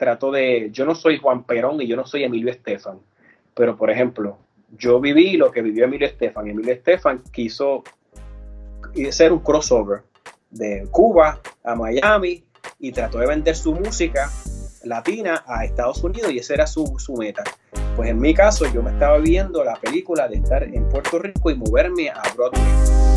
trato de, yo no soy Juan Perón y yo no soy Emilio Estefan, pero por ejemplo, yo viví lo que vivió Emilio Estefan. Emilio Estefan quiso hacer un crossover de Cuba a Miami y trató de vender su música latina a Estados Unidos y esa era su, su meta. Pues en mi caso yo me estaba viendo la película de estar en Puerto Rico y moverme a Broadway.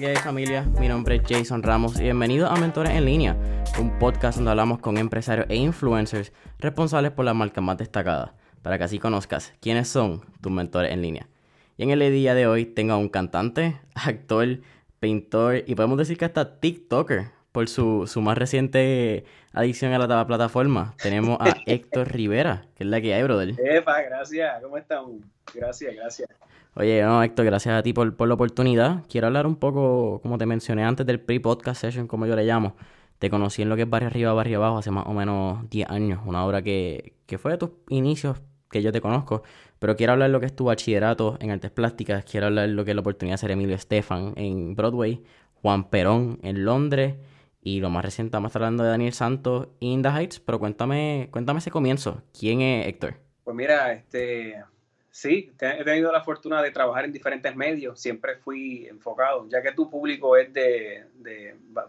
Que hay familia? Mi nombre es Jason Ramos y bienvenido a Mentores en Línea, un podcast donde hablamos con empresarios e influencers responsables por las marcas más destacadas, para que así conozcas quiénes son tus mentores en línea. Y en el día de hoy tengo a un cantante, actor, pintor y podemos decir que hasta TikToker por su, su más reciente adicción a la plataforma. Tenemos a Héctor Rivera, que es la que hay, brother. Epa, gracias. ¿Cómo están? Gracias, gracias. Oye, no, Héctor, gracias a ti por, por la oportunidad. Quiero hablar un poco, como te mencioné antes del pre-podcast session, como yo le llamo. Te conocí en lo que es Barrio Arriba, Barrio Abajo hace más o menos 10 años. Una obra que, que fue de tus inicios que yo te conozco. Pero quiero hablar lo que es tu bachillerato en artes plásticas. Quiero hablar lo que es la oportunidad de ser Emilio Estefan en Broadway. Juan Perón en Londres. Y lo más reciente, estamos hablando de Daniel Santos in the Heights. Pero cuéntame, cuéntame ese comienzo. ¿Quién es Héctor? Pues mira, este Sí, he tenido la fortuna de trabajar en diferentes medios, siempre fui enfocado, ya que tu público es de,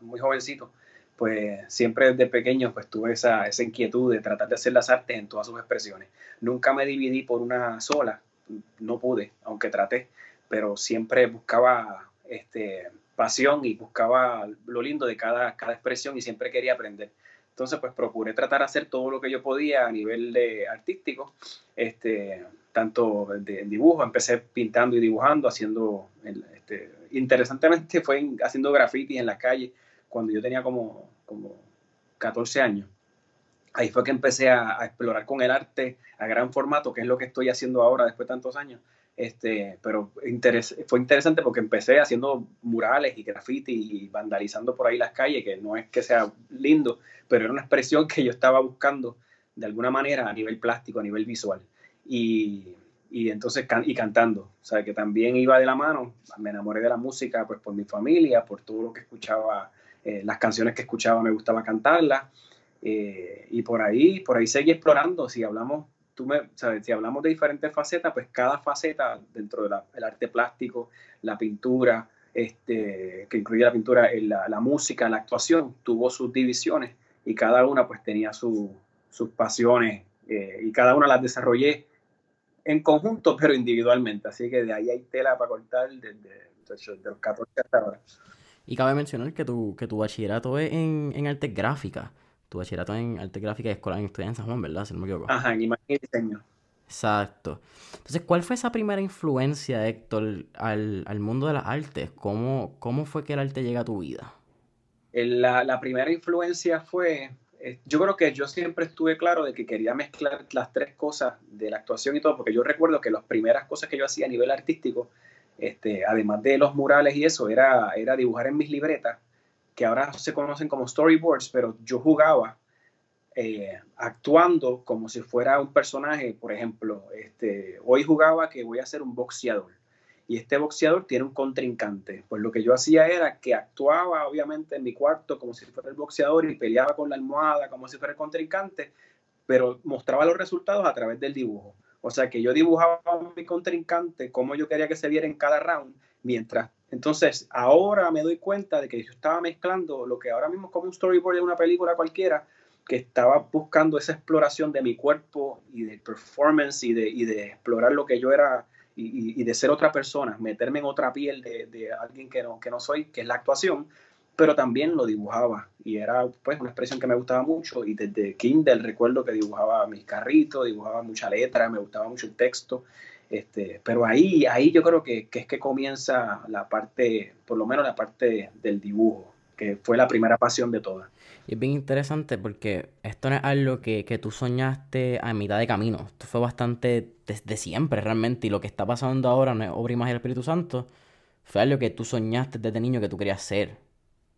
muy jovencito, pues siempre desde pequeño pues tuve esa, esa inquietud de tratar de hacer las artes en todas sus expresiones. Nunca me dividí por una sola, no pude, aunque traté, pero siempre buscaba este, pasión y buscaba lo lindo de cada, cada expresión y siempre quería aprender. Entonces, pues procuré tratar de hacer todo lo que yo podía a nivel de artístico, este, tanto de, dibujo, empecé pintando y dibujando, haciendo, este, interesantemente fue haciendo graffiti en la calle cuando yo tenía como, como 14 años. Ahí fue que empecé a, explorar con el arte a gran formato, que es lo que estoy haciendo ahora después de tantos años. Este, pero fue interesante porque empecé haciendo murales y graffiti y vandalizando por ahí las calles, que no es que sea lindo, pero era una expresión que yo estaba buscando de alguna manera a nivel plástico, a nivel visual. Y, y entonces y cantando, o sea, que también iba de la mano, me enamoré de la música pues por mi familia, por todo lo que escuchaba, eh, las canciones que escuchaba me gustaba cantarlas, eh, y por ahí, por ahí seguí explorando, si hablamos tú me, sabes, si hablamos de diferentes facetas, pues cada faceta dentro del arte plástico, la pintura, este, que incluye la pintura, la, la, música, la actuación, tuvo sus divisiones y cada una pues tenía sus pasiones eh, y cada una las desarrollé en conjunto, pero individualmente. Así que de ahí hay tela para cortar desde, los 14 hasta ahora. Y cabe mencionar que tu, que tu bachillerato es en, en arte gráfica tu bachillerato en arte gráfica y escuela en estudianza en San Juan, ¿verdad? Si no me equivoco. Ajá, en imagen y diseño. Exacto. Entonces, ¿cuál fue esa primera influencia, Héctor, al, al mundo de las artes? ¿Cómo, ¿Cómo fue que el arte llega a tu vida? La, la primera influencia fue, eh, yo creo que yo siempre estuve claro de que quería mezclar las tres cosas de la actuación y todo, porque yo recuerdo que las primeras cosas que yo hacía a nivel artístico, este, además de los murales y eso, era, era dibujar en mis libretas que ahora se conocen como storyboards, pero yo jugaba eh, actuando como si fuera un personaje, por ejemplo, este, hoy jugaba que voy a ser un boxeador y este boxeador tiene un contrincante. Pues lo que yo hacía era que actuaba obviamente en mi cuarto como si fuera el boxeador y peleaba con la almohada como si fuera el contrincante, pero mostraba los resultados a través del dibujo. O sea que yo dibujaba a mi contrincante como yo quería que se viera en cada round, mientras entonces, ahora me doy cuenta de que yo estaba mezclando lo que ahora mismo es como un storyboard de una película cualquiera, que estaba buscando esa exploración de mi cuerpo y de performance y de, explorar lo que yo era y, de ser otra persona, meterme en otra piel de, alguien que no, que no soy, que es la actuación, pero también lo dibujaba. Y era pues una expresión que me gustaba mucho y desde Kindle recuerdo que dibujaba mis carritos, dibujaba mucha letra, me gustaba mucho el texto este, pero ahí, ahí yo creo que, es que comienza la parte, por lo menos la parte del dibujo, que fue la primera pasión de todas. Y es bien interesante porque esto no es algo que, tú soñaste a mitad de camino. Esto fue bastante desde siempre realmente. Y lo que está pasando ahora no es obra y magia Espíritu Santo. Fue algo que tú soñaste desde niño que tú querías ser.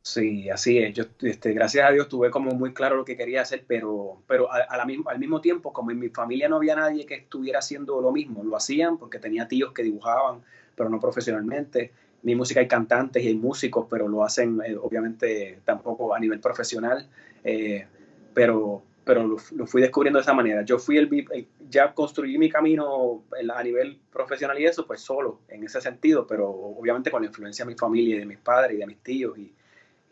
Sí, así es. Yo, este, gracias a Dios, tuve como muy claro lo que quería hacer, pero, pero a, la al mismo tiempo, como en mi familia no había nadie que estuviera haciendo lo mismo, lo hacían porque tenía tíos que dibujaban, pero no profesionalmente. Mi música hay cantantes y hay músicos, pero lo hacen eh, obviamente tampoco a nivel profesional. Eh, pero, pero lo, fui descubriendo de esa manera. Yo fui el, ya construí mi camino a nivel profesional y eso, pues solo en ese sentido, pero obviamente con la influencia de mi familia y de mis padres y de mis tíos y,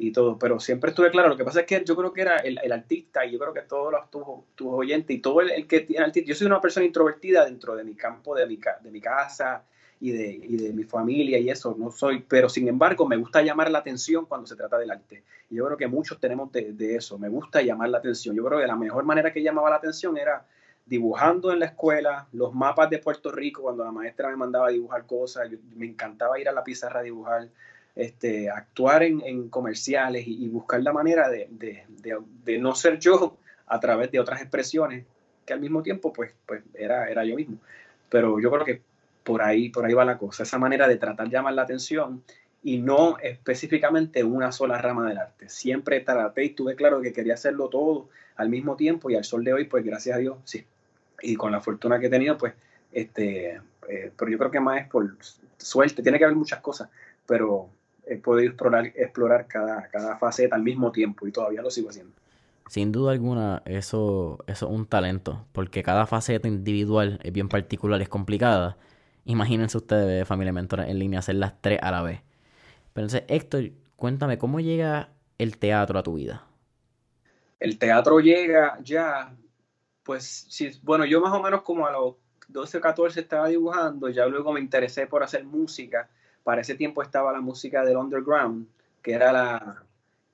y todo, pero siempre estuve claro. Lo que pasa es que yo creo que era el, el artista y yo creo que todos los tus, oyentes y todo el, que tiene artista. Yo soy una persona introvertida dentro de mi campo, de mi, de mi casa y de, y de mi familia y eso, no soy, pero sin embargo me gusta llamar la atención cuando se trata del arte. Y yo creo que muchos tenemos de, eso, me gusta llamar la atención. Yo creo que la mejor manera que llamaba la atención era dibujando en la escuela, los mapas de Puerto Rico, cuando la maestra me mandaba a dibujar cosas, me encantaba ir a la pizarra a dibujar este, actuar en, comerciales y, buscar la manera de, no ser yo a través de otras expresiones que al mismo tiempo pues, pues era, era yo mismo. Pero yo creo que por ahí, por ahí va la cosa, esa manera de tratar de llamar la atención y no específicamente una sola rama del arte. Siempre traté y tuve claro que quería hacerlo todo al mismo tiempo y al sol de hoy, pues gracias a Dios, sí. Y con la fortuna que he tenido, pues, este, eh, pero yo creo que más es por suerte, tiene que haber muchas cosas, pero he podido explorar, explorar cada, cada faceta al mismo tiempo y todavía lo sigo haciendo. Sin duda alguna, eso, eso es un talento, porque cada faceta individual es bien particular, es complicada. Imagínense ustedes, familia mentora en línea, hacer las tres a la vez. Pero entonces, Héctor, cuéntame, ¿cómo llega el teatro a tu vida? El teatro llega ya, pues, si, bueno, yo más o menos como a los 12 o 14 estaba dibujando, ya luego me interesé por hacer música para ese tiempo estaba la música del underground, que era la,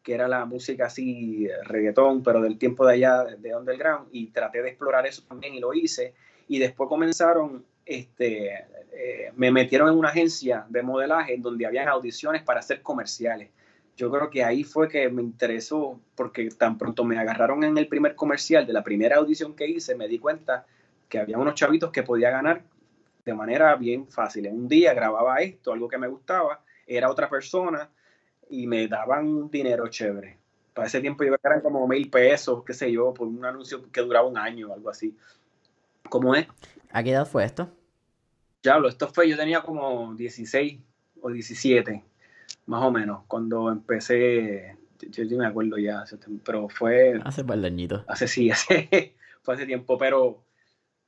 que era la música así, reggaetón, pero del tiempo de allá, de underground, y traté de explorar eso también y lo hice. Y después comenzaron, este, eh, me metieron en una agencia de modelaje donde habían audiciones para hacer comerciales. Yo creo que ahí fue que me interesó, porque tan pronto me agarraron en el primer comercial de la primera audición que hice, me di cuenta que había unos chavitos que podía ganar de manera bien fácil. Un día grababa esto, algo que me gustaba, era otra persona y me daban dinero chévere. Para ese tiempo yo eran como mil pesos, qué sé yo, por un anuncio que duraba un año o algo así. ¿Cómo es? ¿A qué edad fue esto? Ya esto fue, yo tenía como 16 o 17, más o menos, cuando empecé, yo, yo me acuerdo ya, pero fue... Hace par de añitos. Hace sí, hace, fue hace tiempo, pero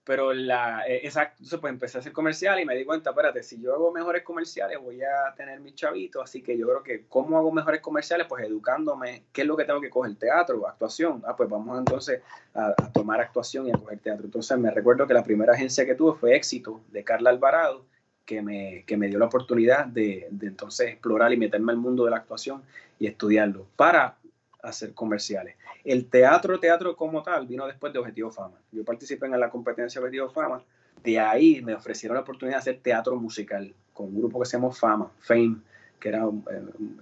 pero la, eh, exacto, entonces pues empecé a hacer comercial y me di cuenta, espérate, si yo hago mejores comerciales voy a tener mis chavitos, así que yo creo que ¿cómo hago mejores comerciales? Pues educándome, ¿qué es lo que tengo que coger? Teatro, actuación, ah, pues vamos entonces a, tomar actuación y a coger teatro. Entonces me recuerdo que la primera agencia que tuve fue Éxito, de Carla Alvarado, que me, que me dio la oportunidad de, de entonces explorar y meterme al mundo de la actuación y estudiarlo para hacer comerciales. El teatro, teatro como tal, vino después de Objetivo Fama. Yo participé en la competencia Objetivo Fama. De ahí me ofrecieron la oportunidad de hacer teatro musical con un grupo que se llama Fama, Fame, que era un,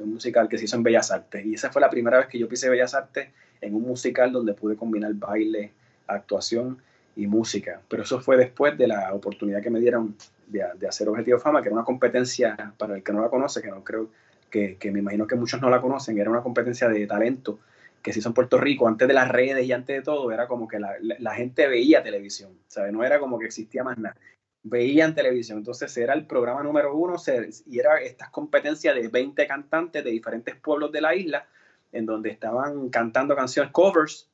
musical que se hizo en Bellas Artes. Y esa fue la primera vez que yo pisé Bellas Artes en un musical donde pude combinar baile, actuación y música. Pero eso fue después de la oportunidad que me dieron de, de, hacer Objetivo Fama, que era una competencia, para el que no la conoce, que no creo que, me imagino que muchos no la conocen, era una competencia de talento que se hizo en Puerto Rico, antes de las redes y antes de todo, era como que la, gente veía televisión, ¿sabes? No era como que existía más nada. Veían televisión, entonces era el programa número uno y era esta competencia de 20 cantantes de diferentes pueblos de la isla, en donde estaban cantando canciones covers.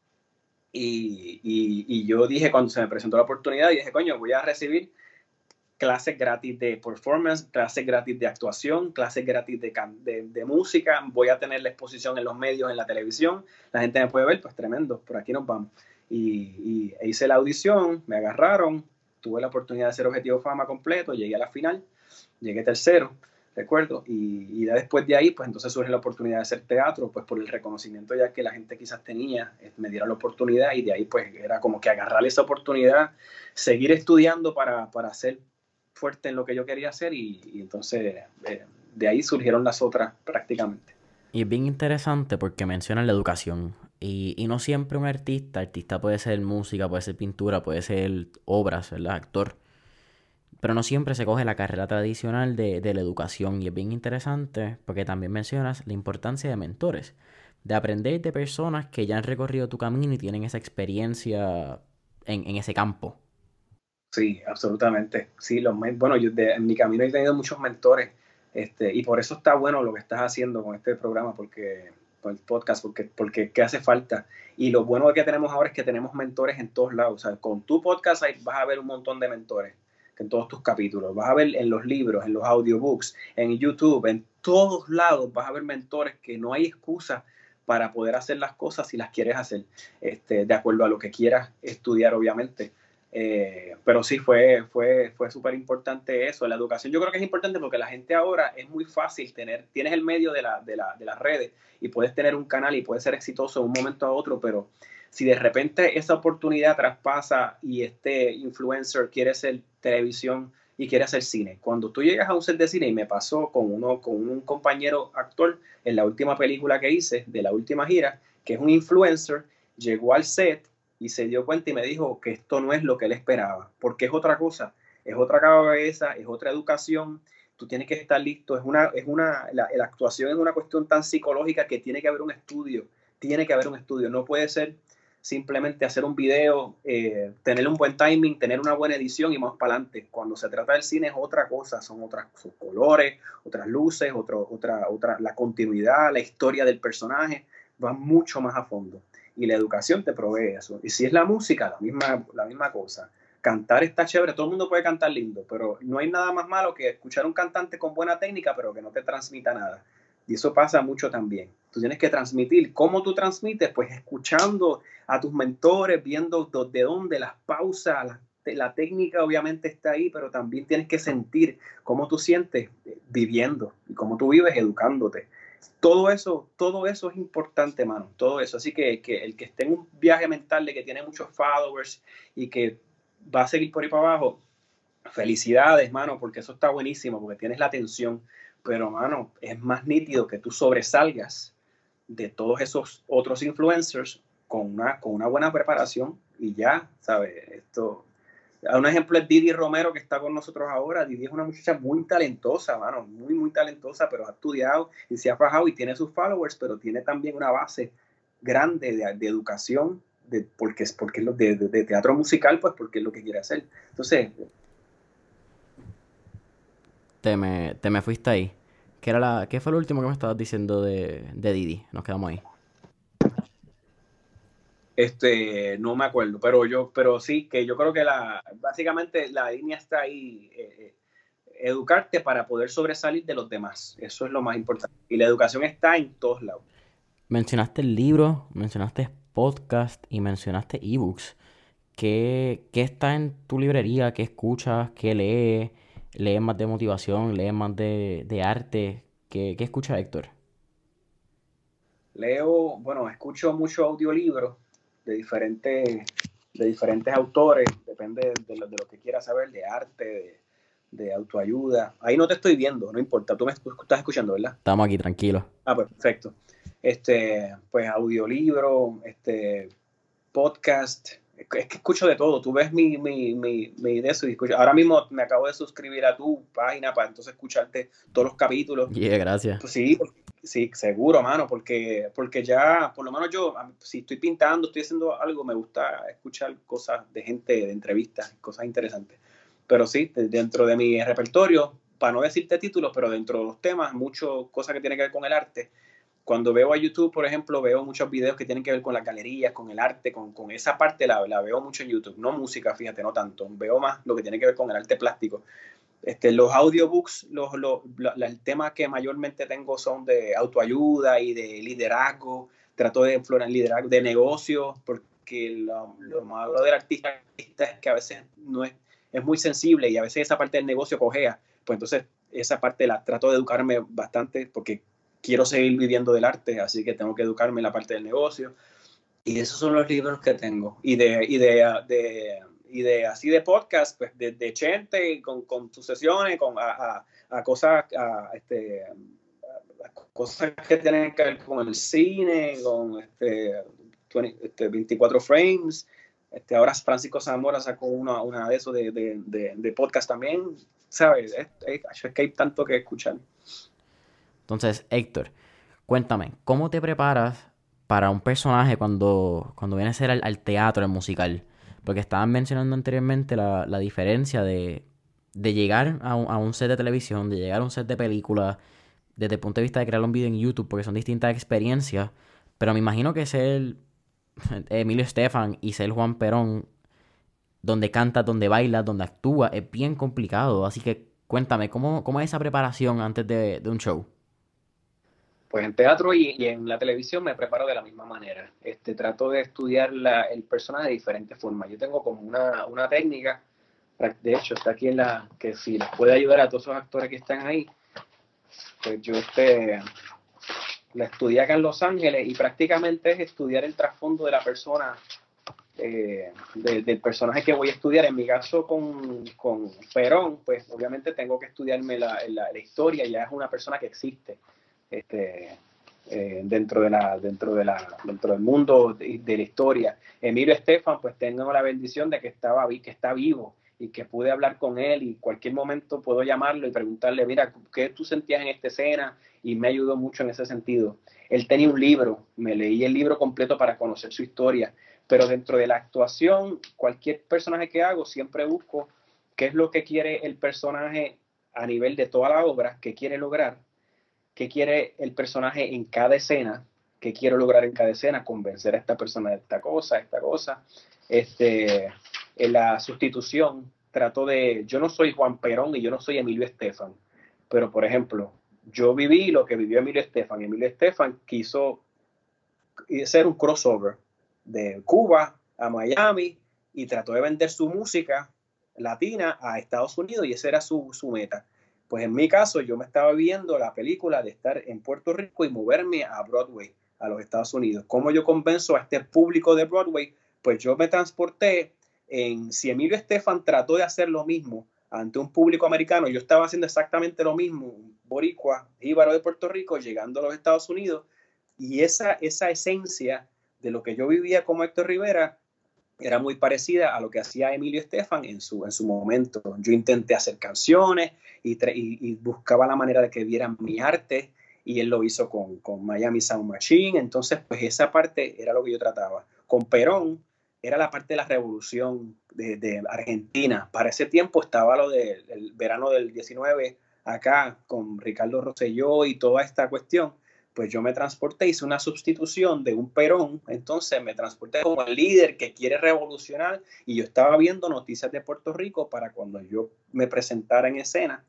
Y, y yo dije, cuando se me presentó la oportunidad, dije, coño, voy a recibir clases gratis de performance, clases gratis de actuación, clases gratis de, de, música, voy a tener la exposición en los medios, en la televisión, la gente me puede ver, pues tremendo, por aquí nos vamos. Y, hice la audición, me agarraron, tuve la oportunidad de hacer Objetivo Fama completo, llegué a la final, llegué tercero, recuerdo, y, y después de ahí, pues entonces surge la oportunidad de hacer teatro, pues por el reconocimiento ya que la gente quizás tenía, eh, me dieron la oportunidad. Y de ahí pues era como que agarrar esa oportunidad, seguir estudiando para, para hacer fuerte en lo que yo quería hacer y, entonces eh, de ahí surgieron las otras prácticamente. Y es bien interesante porque mencionan la educación. Y, y, no siempre un artista, artista puede ser música, puede ser pintura, puede ser obras, ¿verdad? Actor. pero no siempre se coge la carrera tradicional de, de la educación y es bien interesante porque también mencionas la importancia de mentores, de aprender de personas que ya han recorrido tu camino y tienen esa experiencia en, en ese campo. Sí, absolutamente. Sí, los bueno, yo en mi camino he tenido muchos mentores este, y por eso está bueno lo que estás haciendo con este programa, porque con el podcast, porque, porque ¿qué hace falta? Y lo bueno que tenemos ahora es que tenemos mentores en todos lados. O sea, con tu podcast vas a ver un montón de mentores en todos tus capítulos. Vas a ver en los libros, en los audiobooks, en YouTube, en todos lados vas a ver mentores que no hay excusa para poder hacer las cosas si las quieres hacer, este, de acuerdo a lo que quieras estudiar, obviamente. Eh, pero sí, fue, fue, fue súper importante eso. La educación yo creo que es importante porque la gente ahora es muy fácil tener, tienes el medio de, la, de, la, de las redes y puedes tener un canal y puedes ser exitoso de un momento a otro, pero si de repente esa oportunidad traspasa y este influencer quiere hacer televisión y quiere hacer cine, cuando tú llegas a un set de cine y me pasó con uno con un compañero actor en la última película que hice de la última gira, que es un influencer, llegó al set y se dio cuenta y me dijo que esto no es lo que él esperaba, porque es otra cosa, es otra cabeza, es otra educación, tú tienes que estar listo, es una, es una, la, actuación es una cuestión tan psicológica que tiene que haber un estudio, tiene que haber un estudio, no puede ser simplemente hacer un video, eh, tener un buen timing, tener una buena edición y más para adelante. Cuando se trata del cine es otra cosa, son otras colores, otras luces, otro, otra, otra, la continuidad, la historia del personaje, va mucho más a fondo y la educación te provee eso. Y si es la música, la misma, la misma cosa. Cantar está chévere, todo el mundo puede cantar lindo, pero no hay nada más malo que escuchar un cantante con buena técnica, pero que no te transmita nada. Y eso pasa mucho también. Tú tienes que transmitir. ¿Cómo tú transmites? Pues escuchando a tus mentores, viendo de dónde las pausas, la, la técnica obviamente está ahí, pero también tienes que sentir cómo tú sientes viviendo y cómo tú vives educándote todo eso, todo eso es importante, mano, todo eso. Así que, que, el que esté en un viaje mental de que tiene muchos followers y que va a seguir por ahí para abajo, felicidades, mano, porque eso está buenísimo, porque tienes la atención. Pero, mano, es más nítido que tú sobresalgas de todos esos otros influencers con una, con una buena preparación y ya, ¿sabes? Esto, un ejemplo es Didi Romero, que está con nosotros ahora. Didi es una muchacha muy talentosa, mano, muy, muy talentosa, pero ha estudiado y se ha fajado y tiene sus followers, pero tiene también una base grande de, educación, de, porque es porque de, de, teatro musical, pues porque es lo que quiere hacer. Entonces... Te me, te me fuiste ahí. ¿Qué, era la, ¿Qué fue lo último que me estabas diciendo de, de Didi? Nos quedamos ahí. Este, no me acuerdo, pero yo, pero sí, que yo creo que la, básicamente la línea está ahí, eh, eh, educarte para poder sobresalir de los demás. Eso es lo más importante. Y la educación está en todos lados. Mencionaste el libro, mencionaste podcast y mencionaste ebooks. ¿Qué, ¿Qué está en tu librería? ¿Qué escuchas? ¿Qué lees? ¿Lees más de motivación? ¿Lees más de, de arte? ¿Qué, ¿Qué escucha Héctor? Leo, bueno, escucho mucho audiolibros de diferentes, de diferentes autores, depende de lo, de lo que quieras saber, de arte, de, autoayuda. Ahí no te estoy viendo, no importa, tú me estás escuchando, ¿verdad? Estamos aquí, tranquilos. Ah, pues, perfecto. Este, pues audiolibro, este, podcast, es que escucho de todo. Tú ves mi, mi, mi, mi de eso y escucho. Ahora mismo me acabo de suscribir a tu página para entonces escucharte todos los capítulos. Yeah, gracias. Pues sí, Sí, seguro, mano, porque, porque ya, por lo menos yo, si estoy pintando, estoy haciendo algo, me gusta escuchar cosas de gente, de entrevistas, cosas interesantes. Pero sí, dentro de mi repertorio, para no decirte títulos, pero dentro de los temas, mucho cosas que tienen que ver con el arte. Cuando veo a YouTube, por ejemplo, veo muchos videos que tienen que ver con las galerías, con el arte, con, con esa parte la, la veo mucho en YouTube. No música, fíjate, no tanto. Veo más lo que tiene que ver con el arte plástico. Este, los audiobooks, los, los, el tema que mayormente tengo son de autoayuda y de liderazgo. Trato de explorar liderazgo de negocio, porque lo, malo del artista es que a veces no es, es muy sensible y a veces esa parte del negocio cojea. Pues entonces esa parte la trato de educarme bastante porque quiero seguir viviendo del arte, así que tengo que educarme en la parte del negocio. Y esos son los libros que tengo. Y de, y de, de y de así de podcast, pues de, de con, con sus sesiones, con a, a, cosas, a, este, cosas que tienen que ver con el cine, con este, 24 este, frames, Este, ahora Francisco Zamora sacó una, una de esos de, de, de, podcast también, ¿sabes? Es, es, que hay tanto que escuchar. Entonces, Héctor, cuéntame, ¿cómo te preparas para un personaje cuando, cuando viene a ser al, teatro, al musical? Porque estaban mencionando anteriormente la, la diferencia de, de llegar a un, a un, set de televisión, de llegar a un set de película, desde el punto de vista de crear un video en YouTube, porque son distintas experiencias. Pero me imagino que ser Emilio Estefan y ser Juan Perón, donde canta, donde baila, donde actúa, es bien complicado. Así que cuéntame, ¿cómo, cómo es esa preparación antes de, un show? Pues en teatro y, en la televisión me preparo de la misma manera. Este, trato de estudiar la, el personaje de diferentes formas. Yo tengo como una, una técnica, de hecho está aquí en la, que si les puede ayudar a todos esos actores que están ahí, pues yo este, la estudié acá en Los Ángeles y prácticamente es estudiar el trasfondo de la persona, eh, del personaje que voy a estudiar. En mi caso con, con Perón, pues obviamente tengo que estudiarme la, la, historia, ya es una persona que existe este, eh, dentro, de la, dentro, de la, dentro del mundo de, de, la historia. Emilio Estefan, pues tengo la bendición de que, estaba, que está vivo y que pude hablar con él y cualquier momento puedo llamarlo y preguntarle, mira, ¿qué tú sentías en esta escena? Y me ayudó mucho en ese sentido. Él tenía un libro, me leí el libro completo para conocer su historia, pero dentro de la actuación, cualquier personaje que hago, siempre busco qué es lo que quiere el personaje a nivel de toda la obra, qué quiere lograr, qué quiere el personaje en cada escena, qué quiero lograr en cada escena, convencer a esta persona de esta cosa, esta cosa. Este, en la sustitución trato de, yo no soy Juan Perón y yo no soy Emilio Estefan, pero por ejemplo, yo viví lo que vivió Emilio Estefan. Emilio Estefan quiso hacer un crossover de Cuba a Miami y trató de vender su música latina a Estados Unidos y esa era su, su meta. Pues en mi caso, yo me estaba viendo la película de estar en Puerto Rico y moverme a Broadway, a los Estados Unidos. ¿Cómo yo convenzo a este público de Broadway? Pues yo me transporté en si Emilio Estefan trató de hacer lo mismo ante un público americano, yo estaba haciendo exactamente lo mismo, boricua, jíbaro de Puerto Rico, llegando a los Estados Unidos, y esa, esa esencia de lo que yo vivía como Héctor Rivera era muy parecida a lo que hacía Emilio Estefan en su, en su momento. Yo intenté hacer canciones y, buscaba la manera de que vieran mi arte, y él lo hizo con, con Miami Sound Machine, entonces pues esa parte era lo que yo trataba. Con Perón, era la parte de la revolución de, Argentina. Para ese tiempo estaba lo del verano del 19 acá con Ricardo Rosselló y toda esta cuestión. Pues yo me transporté, hice una sustitución de un Perón, entonces me transporté como el líder que quiere revolucionar y yo estaba viendo noticias de Puerto Rico para cuando yo me presentara en escena,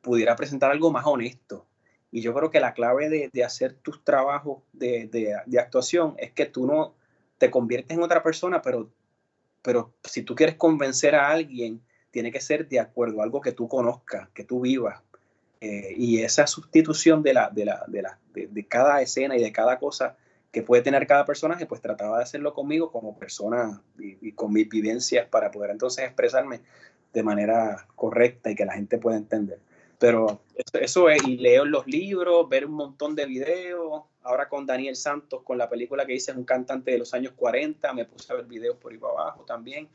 pudiera presentar algo más honesto. Y yo creo que la clave de, hacer tus trabajos de, de actuación es que tú no, te conviertes en otra persona, pero, pero si tú quieres convencer a alguien, tiene que ser de acuerdo algo que tú conozcas, que tú vivas. Eh, y esa sustitución de, la, de, la, de, la, de, cada escena y de cada cosa que puede tener cada personaje, pues trataba de hacerlo conmigo como persona y, con mis vivencias para poder entonces expresarme de manera correcta y que la gente pueda entender. Pero eso, eso es, y leo los libros, ver un montón de videos, ahora con Daniel Santos, con la película que hice, es un cantante de los años 40, me puse a ver videos por ahí para abajo también.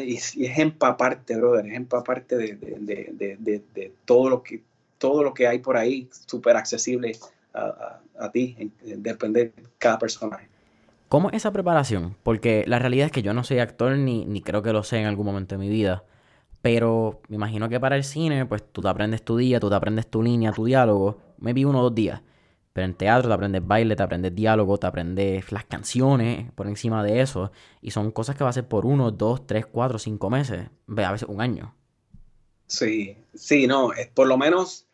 Y, es empaparte, brother, es empaparte de, de, de, de, todo, lo que, todo lo que hay por ahí, súper accesible a, a, ti, depende de cada personaje. ¿Cómo es esa preparación? Porque la realidad es que yo no soy actor ni, ni creo que lo sé en algún momento de mi vida. Pero me imagino que para el cine, pues tú te aprendes tu día, tú te aprendes tu línea, tu diálogo, me vi uno o dos días. Pero en teatro te aprendes baile, te aprendes diálogo, te aprendes las canciones por encima de eso. Y son cosas que va a hacer por uno, dos, tres, cuatro, cinco meses, a veces un año. Sí, sí, no, es por lo menos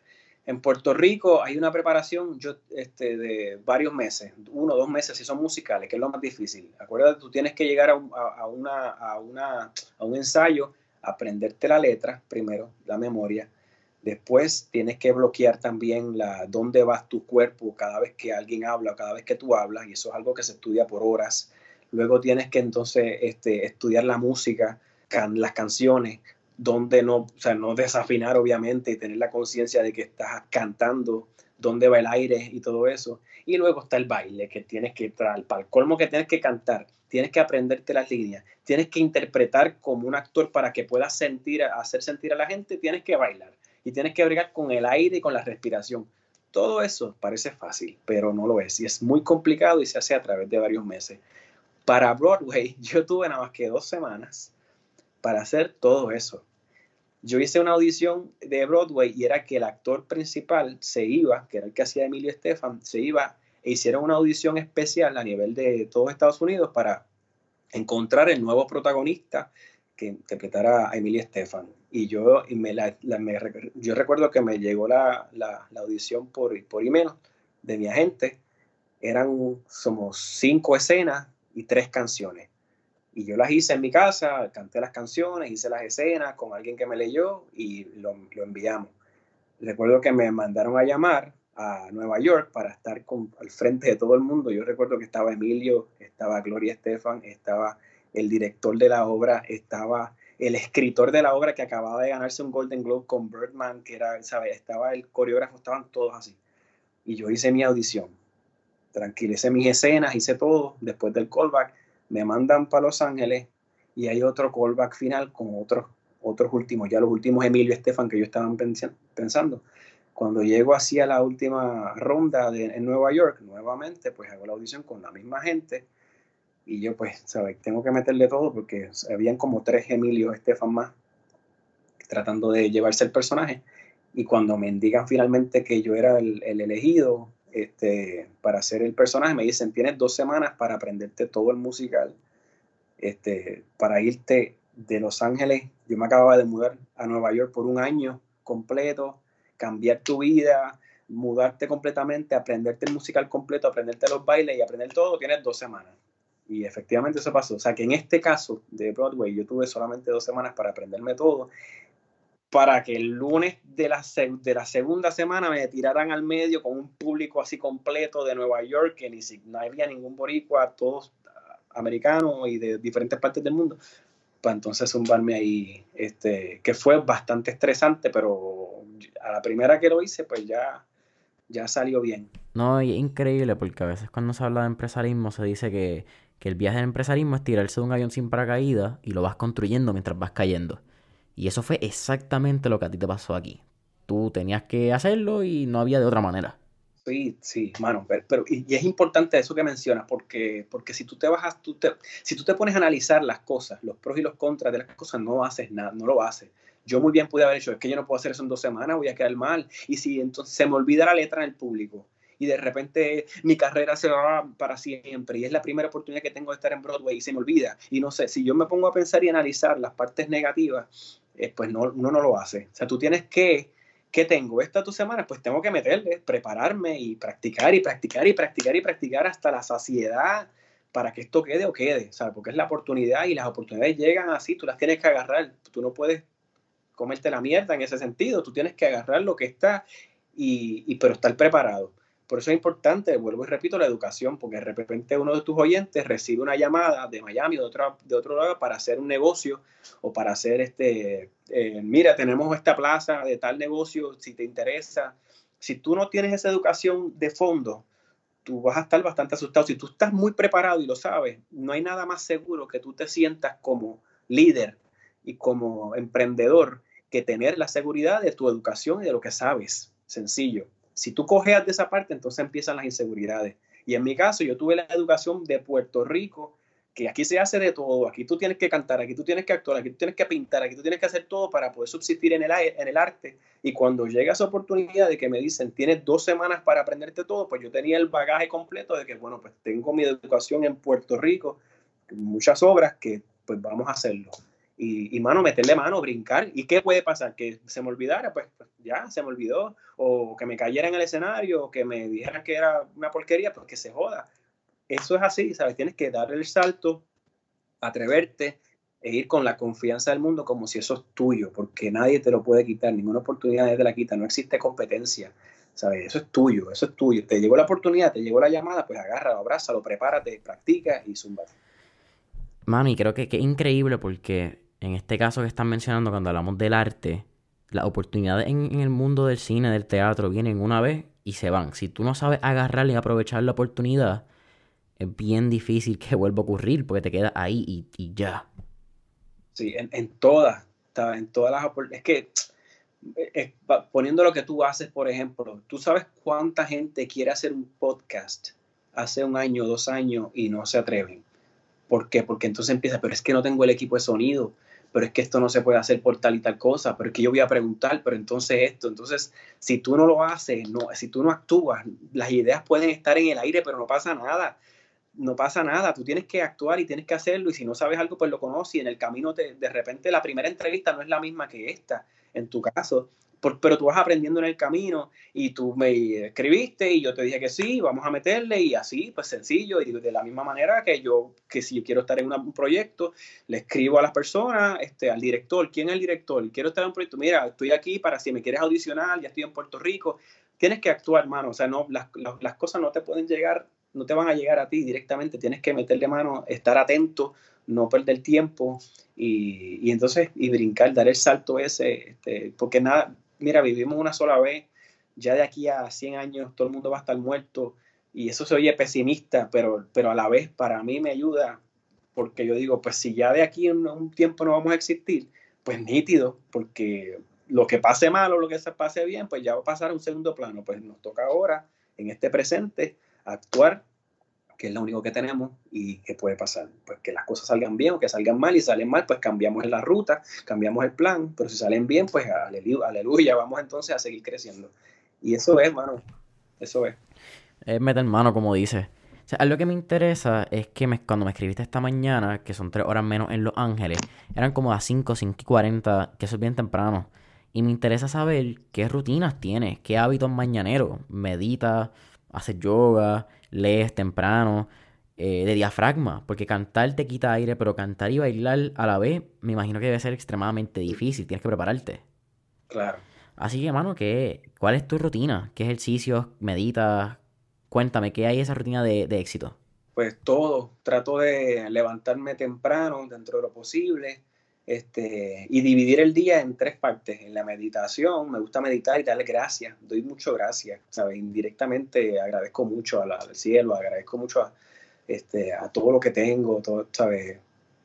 en Puerto Rico hay una preparación yo, este, de varios meses, uno o dos meses si son musicales, que es lo más difícil. Acuérdate, tú tienes que llegar a, a, una, a, una, a un ensayo, aprenderte la letra primero, la memoria, Después tienes que bloquear también la dónde vas tu cuerpo cada vez que alguien habla o cada vez que tú hablas, y eso es algo que se estudia por horas. Luego tienes que entonces este, estudiar la música, las canciones, dónde no, o sea, no desafinar obviamente y tener la conciencia de que estás cantando, dónde va el aire y todo eso. Y luego está el baile, que tienes que entrar, para el colmo que tienes que cantar, tienes que aprenderte las líneas, tienes que interpretar como un actor para que puedas sentir, hacer sentir a la gente, tienes que bailar y tienes que brigar con el aire y con la respiración. Todo eso parece fácil, pero no lo es y es muy complicado y se hace a través de varios meses. Para Broadway yo tuve nada más que dos semanas para hacer todo eso. Yo hice una audición de Broadway y era que el actor principal se iba, que era el que hacía Emilio Estefan, se iba e hicieron una audición especial a nivel de todos Estados Unidos para encontrar el nuevo protagonista que interpretara a Emilio Estefan. Y yo, y me, yo recuerdo que me llegó la, la, audición por, por email de mi agente. Eran, somos cinco escenas y tres canciones. Y yo las hice en mi casa, canté las canciones, hice las escenas con alguien que me leyó y lo, lo enviamos. Recuerdo que me mandaron a llamar a Nueva York para estar con, al frente de todo el mundo. Yo recuerdo que estaba Emilio, estaba Gloria Estefan, estaba el director de la obra, estaba el escritor de la obra que acababa de ganarse un Golden Globe con Birdman, que era, ¿sabes? Estaba el coreógrafo, estaban todos así. Y yo hice mi audición. Tranquilicé mis escenas, hice todo. Después del callback, me mandan para Los Ángeles y hay otro callback final con otros, otros últimos, ya los últimos Emilio Estefan que yo estaba pensando. Cuando llego hacia la última ronda en Nueva York, nuevamente, pues hago la audición con la misma gente y yo pues, ¿sabes? Tengo que meterle todo porque habían como tres Emilio Estefan más tratando de llevarse el personaje. Y cuando me indican finalmente que yo era el elegido, este, para hacer el personaje, me dicen, tienes dos semanas para aprenderte todo el musical, este, para irte de Los Ángeles, yo me acababa de mudar a Nueva York por un año completo, cambiar tu vida, mudarte completamente, aprenderte el musical completo, aprenderte los bailes y aprender todo, tienes dos semanas. Y efectivamente eso pasó. O sea que en este caso de Broadway yo tuve solamente dos semanas para aprenderme todo para que el lunes de la, de la segunda semana me tiraran al medio con un público así completo de Nueva York, que ni no había ningún boricua, todos americanos y de diferentes partes del mundo, para entonces zumbarme ahí, este, que fue bastante estresante, pero a la primera que lo hice, pues ya, ya salió bien. No, y es increíble porque a veces cuando se habla de empresarismo se dice que, que el viaje del empresarismo es tirarse de un avión sin paracaídas y lo vas construyendo mientras vas cayendo. Y eso fue exactamente lo que a ti te pasó aquí. Tú tenías que hacerlo y no había de otra manera. Sí, sí, mano, pero, y, es importante eso que mencionas, porque, porque si tú te vas tú te, si tú te pones a analizar las cosas, los pros y los contras de las cosas, no haces nada, no lo haces. Yo muy bien pude haber hecho, es que yo no puedo hacer eso en dos semanas, voy a quedar mal. Y si entonces se me olvida la letra en el público, y de repente mi carrera se va para siempre y es la primera oportunidad que tengo de estar en Broadway y se me olvida. Y no sé, si yo me pongo a pensar y analizar las partes negativas, eh, pues no, uno no lo hace. O sea, tú tienes que, ¿qué tengo? Esta tu semana, pues tengo que meterle, prepararme y practicar y practicar y practicar y practicar hasta la saciedad para que esto quede o quede, ¿sabes? Porque es la oportunidad y las oportunidades llegan así, tú las tienes que agarrar, tú no puedes comerte la mierda en ese sentido, tú tienes que agarrar lo que está y, y pero estar preparado. Por eso es importante, vuelvo y repito, la educación, porque de repente uno de tus oyentes recibe una llamada de Miami o de otro, de otro lado para hacer un negocio o para hacer este, eh, mira, tenemos esta plaza de tal negocio, si te interesa. Si tú no tienes esa educación de fondo, tú vas a estar bastante asustado. Si tú estás muy preparado y lo sabes, no hay nada más seguro que tú te sientas como líder y como emprendedor que tener la seguridad de tu educación y de lo que sabes. Sencillo. Si tú cojeas de esa parte, entonces empiezan las inseguridades. Y en mi caso, yo tuve la educación de Puerto Rico, que aquí se hace de todo, aquí tú tienes que cantar, aquí tú tienes que actuar, aquí tú tienes que pintar, aquí tú tienes que hacer todo para poder subsistir en el, en el arte. Y cuando llega esa oportunidad de que me dicen, tienes dos semanas para aprenderte todo, pues yo tenía el bagaje completo de que, bueno, pues tengo mi educación en Puerto Rico, muchas obras que pues vamos a hacerlo y, mano, meterle mano, brincar. ¿Y qué puede pasar? Que se me olvidara, pues, pues, ya, se me olvidó. O que me cayera en el escenario, o que me dijeran que era una porquería, pues que se joda. Eso es así, ¿sabes? Tienes que dar el salto, atreverte e ir con la confianza del mundo como si eso es tuyo, porque nadie te lo puede quitar, ninguna oportunidad te la quita, no existe competencia. ¿Sabes? Eso es tuyo, eso es tuyo. Te llegó la oportunidad, te llegó la llamada, pues agárralo, abrázalo, prepárate, practica y zumba. Y creo que, que increíble porque en este caso que están mencionando cuando hablamos del arte, las oportunidades en, el mundo del cine, del teatro, vienen una vez y se van. Si tú no sabes agarrar y aprovechar la oportunidad, es bien difícil que vuelva a ocurrir porque te quedas ahí y, ya. Sí, en, en todas, en todas las oportunidades. Es que eh, poniendo lo que tú haces, por ejemplo, tú sabes cuánta gente quiere hacer un podcast hace un año, dos años y no se atreven. ¿Por qué? Porque entonces empieza, pero es que no tengo el equipo de sonido, pero es que esto no se puede hacer por tal y tal cosa, pero es que yo voy a preguntar, pero entonces esto, entonces si tú no lo haces, no, si tú no actúas, las ideas pueden estar en el aire, pero no pasa nada no pasa nada, tú tienes que actuar y tienes que hacerlo y si no sabes algo, pues lo conoces y en el camino te, de repente la primera entrevista no es la misma que esta, en tu caso, pero tú vas aprendiendo en el camino y tú me escribiste y yo te dije que sí, vamos a meterle y así, pues sencillo, y de la misma manera que yo, que si yo quiero estar en un proyecto, le escribo a las personas, este, al director, ¿quién es el director? Quiero estar en un proyecto, mira, estoy aquí para si me quieres audicionar, ya estoy en Puerto Rico, tienes que actuar, hermano, o sea, no, las, las cosas no te pueden llegar no te van a llegar a ti directamente, tienes que meterle mano, estar atento, no perder tiempo y, entonces y brincar, dar el salto ese, este, porque nada, mira, vivimos una sola vez, ya de aquí a 100 años todo el mundo va a estar muerto y eso se oye pesimista, pero, pero a la vez para mí me ayuda porque yo digo, pues si ya de aquí en un tiempo no vamos a existir, pues nítido, porque lo que pase mal o lo que se pase bien, pues ya va a pasar a un segundo plano, pues nos toca ahora, en este presente, actuar, que es lo único que tenemos y que puede pasar. Pues que las cosas salgan bien o que salgan mal y salen mal, pues cambiamos la ruta, cambiamos el plan, pero si salen bien, pues aleluya, vamos entonces a seguir creciendo. Y eso es, hermano, eso es. Es meter mano, como dice. O sea, algo que me interesa es que me, cuando me escribiste esta mañana, que son tres horas menos en Los Ángeles, eran como a 5, 5 y 40, que eso es bien temprano. Y me interesa saber qué rutinas tienes, qué hábitos mañaneros. Meditas, haces yoga, lees temprano, eh, de diafragma, porque cantar te quita aire, pero cantar y bailar a la vez, me imagino que debe ser extremadamente difícil, tienes que prepararte. Claro. Así que, hermano, ¿qué, ¿cuál es tu rutina? ¿Qué ejercicios meditas? Cuéntame, ¿qué hay esa rutina de, de éxito? Pues todo, trato de levantarme temprano dentro de lo posible, este, y dividir el día en tres partes. En la meditación, me gusta meditar y darle gracias, doy mucho gracias, ¿sabes? Indirectamente agradezco mucho al cielo, agradezco mucho a, este, a todo lo que tengo, todo, ¿sabes?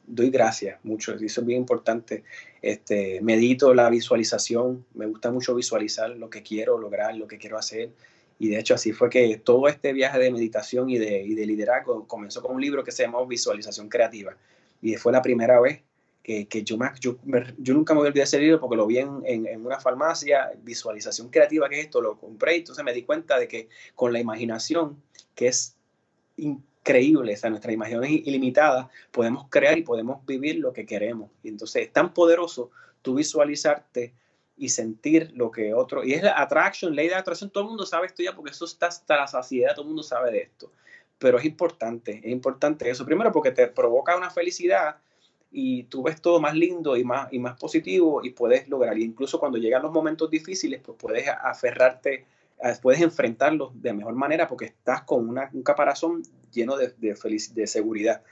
Doy gracias mucho, eso es bien importante. Este, medito la visualización, me gusta mucho visualizar lo que quiero lograr, lo que quiero hacer. Y de hecho así fue que todo este viaje de meditación y de, y de liderazgo comenzó con un libro que se llamó Visualización Creativa. Y fue la primera vez que, yo, yo, yo, nunca me olvidé ese libro porque lo vi en, en, una farmacia, visualización creativa, que es esto, lo compré y entonces me di cuenta de que con la imaginación, que es increíble, o sea, nuestra imaginación es ilimitada, podemos crear y podemos vivir lo que queremos. Y entonces es tan poderoso tú visualizarte y sentir lo que otro, y es la atracción, ley de atracción, todo el mundo sabe esto ya porque eso está hasta la saciedad, todo el mundo sabe de esto, pero es importante, es importante eso, primero porque te provoca una felicidad y tú ves todo más lindo y más, y más positivo y puedes lograr. Y incluso cuando llegan los momentos difíciles, pues puedes aferrarte, puedes enfrentarlos de mejor manera porque estás con una, un caparazón lleno de, de, de seguridad.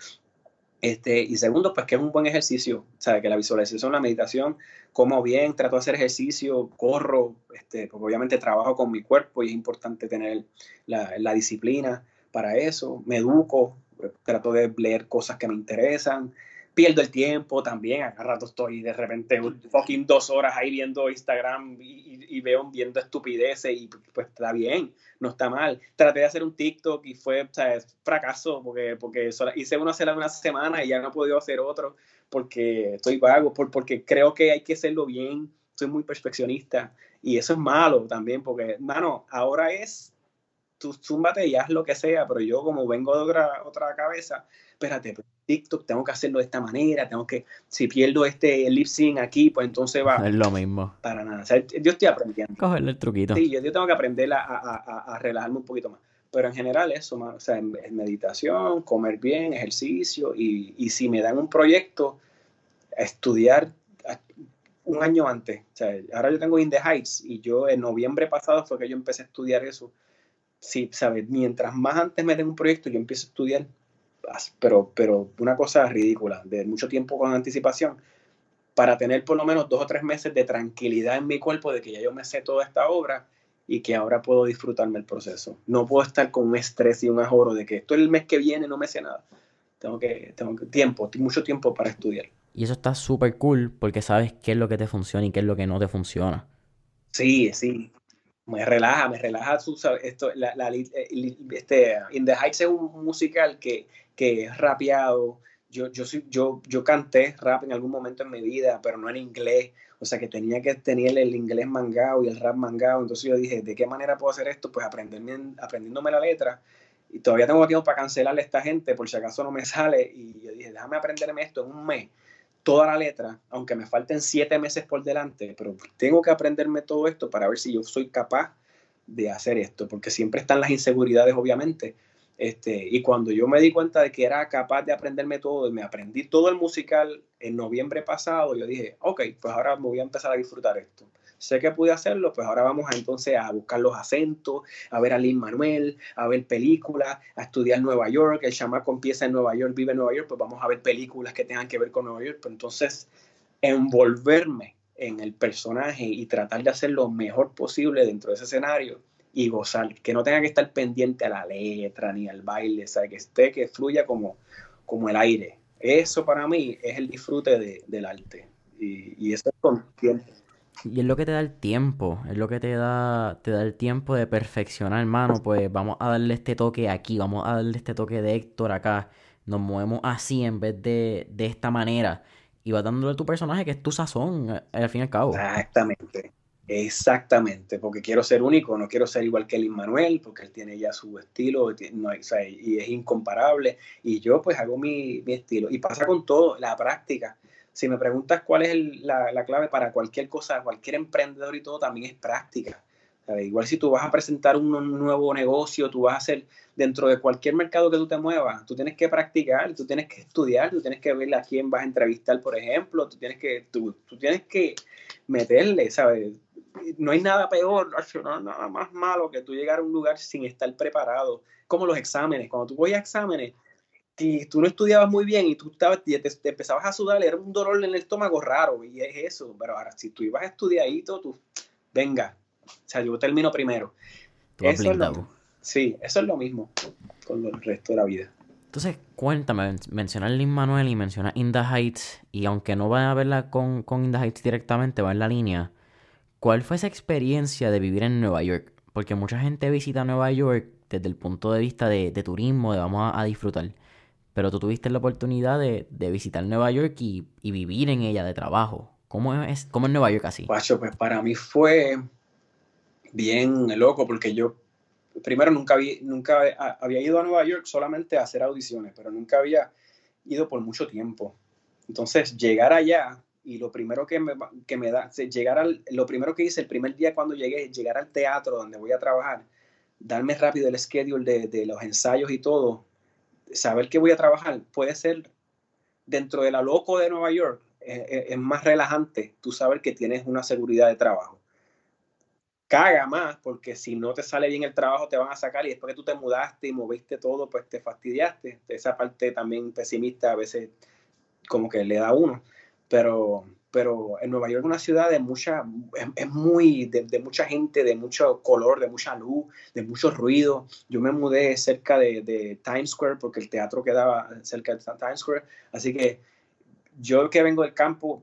Este, y segundo, pues que es un buen ejercicio, sea, que la visualización, la meditación, como bien, trato de hacer ejercicio, corro, este, porque obviamente trabajo con mi cuerpo y es importante tener la, la disciplina para eso, me educo, trato de leer cosas que me interesan, pierdo el tiempo también, a rato estoy de repente fucking dos horas ahí viendo Instagram y, veo viendo estupideces y pues está bien, no está mal. Traté de hacer un TikTok y fue o sea, fracaso porque, porque hice uno hace una semana y ya no he podido hacer otro porque estoy vago, por, porque creo que hay que hacerlo bien, soy muy perfeccionista y eso es malo también porque, mano, ahora es tú zúmbate y haz lo que sea, pero yo como vengo de otra, otra cabeza, espérate, TikTok, tengo que hacerlo de esta manera, tengo que, si pierdo este lip sync aquí, pues entonces va. Es lo mismo. Para nada. O sea, yo estoy aprendiendo. Cogerle el truquito. Sí, yo, tengo que aprender a, a, a, relajarme un poquito más. Pero en general eso, o sea, meditación, comer bien, ejercicio, y, y si me dan un proyecto, estudiar un año antes. O sea, ahora yo tengo In the Heights y yo en noviembre pasado fue que yo empecé a estudiar eso. Sí, ¿sabes? Mientras más antes me den un proyecto, yo empiezo a estudiar pero, pero una cosa ridícula, de mucho tiempo con anticipación, para tener por lo menos dos o tres meses de tranquilidad en mi cuerpo de que ya yo me sé toda esta obra y que ahora puedo disfrutarme el proceso. No puedo estar con un estrés y un ajoro de que esto el mes que viene no me sé nada. Tengo que, tengo tiempo, mucho tiempo para estudiar. Y eso está súper cool porque sabes qué es lo que te funciona y qué es lo que no te funciona. Sí, sí. Me relaja, me relaja. Esto, la, eh, este, In the Heights es un musical que, que es rapeado. Yo, yo, yo, yo canté rap en algún momento en mi vida, pero no en inglés. O sea que tenía que tener el inglés mangado y el rap mangado. Entonces yo dije, ¿de qué manera puedo hacer esto? Pues aprendiéndome la letra. Y todavía tengo tiempo para cancelarle a esta gente por si acaso no me sale. Y yo dije, déjame aprenderme esto en un mes, toda la letra, aunque me falten siete meses por delante, pero tengo que aprenderme todo esto para ver si yo soy capaz de hacer esto, porque siempre están las inseguridades, obviamente. Este, y cuando yo me di cuenta de que era capaz de aprenderme todo, y me aprendí todo el musical en noviembre pasado, yo dije, ok, pues ahora me voy a empezar a disfrutar esto. Sé que pude hacerlo, pues ahora vamos a, entonces a buscar los acentos, a ver a Lin Manuel, a ver películas, a estudiar Nueva York. El chamaco empieza en Nueva York, vive en Nueva York, pues vamos a ver películas que tengan que ver con Nueva York. Pues entonces, envolverme en el personaje y tratar de hacer lo mejor posible dentro de ese escenario y gozar, que no tenga que estar pendiente a la letra ni al baile, ¿sabe? que esté, que fluya como, como el aire. Eso para mí es el disfrute de, del arte y, y eso es consciente. Y es lo que te da el tiempo, es lo que te da, te da el tiempo de perfeccionar, hermano. Pues vamos a darle este toque aquí, vamos a darle este toque de Héctor acá. Nos movemos así en vez de, de esta manera. Y vas dándole a tu personaje que es tu sazón, eh, al fin y al cabo. Exactamente. Exactamente, porque quiero ser único, no quiero ser igual que el Manuel, porque él tiene ya su estilo no, y es incomparable, y yo pues hago mi, estilo. Y pasa con todo, la práctica. Si me preguntas cuál es la, clave para cualquier cosa, cualquier emprendedor y todo, también es práctica. Igual si tú vas a presentar un nuevo negocio, tú vas a hacer dentro de cualquier mercado que tú te muevas, tú tienes que practicar, tú tienes que estudiar, tú tienes que ver a quién vas a entrevistar, por ejemplo, tú tienes que, tú, tú tienes que meterle, ¿sabes? No hay nada peor, no nada más malo que tú llegar a un lugar sin estar preparado, como los exámenes. Cuando tú voy a exámenes, si tú no estudiabas muy bien y tú estabas, te, te, empezabas a sudar, era un dolor en el estómago raro, y es eso. Pero ahora, si tú ibas estudiadito, tú, venga, o sea, yo termino primero. Eso es sí, eso es lo mismo con el resto de la vida. Entonces, cuéntame, mencionar Lin Manuel y mencionar In the Heights, y aunque no vaya a verla con, con In the Heights directamente, va en la línea, ¿Cuál fue esa experiencia de vivir en Nueva York? Porque mucha gente visita Nueva York desde el punto de vista de, turismo, de vamos a, disfrutar. Pero tú tuviste la oportunidad de, visitar Nueva York y, vivir en ella de trabajo. ¿Cómo es, cómo es Nueva York así? Pacho, pues para mí fue bien loco porque yo primero nunca, había, nunca había ido a Nueva York solamente a hacer audiciones, pero nunca había ido por mucho tiempo. Entonces, llegar allá y lo primero que me, que me da, llegar al, lo primero que hice el primer día cuando llegué, llegar al teatro donde voy a trabajar, darme rápido el schedule de, de los ensayos y todo, saber que voy a trabajar, puede ser dentro de la loco de Nueva York, eh, eh, es más relajante tú saber que tienes una seguridad de trabajo. Caga más, porque si no te sale bien el trabajo te van a sacar y después que tú te mudaste y moviste todo, pues te fastidiaste. Esa parte también pesimista a veces como que le da a uno pero, pero en Nueva York es una ciudad de mucha, es, muy, de, mucha gente, de mucho color, de mucha luz, de mucho ruido. Yo me mudé cerca de, Times Square porque el teatro quedaba cerca de Times Square, así que yo que vengo del campo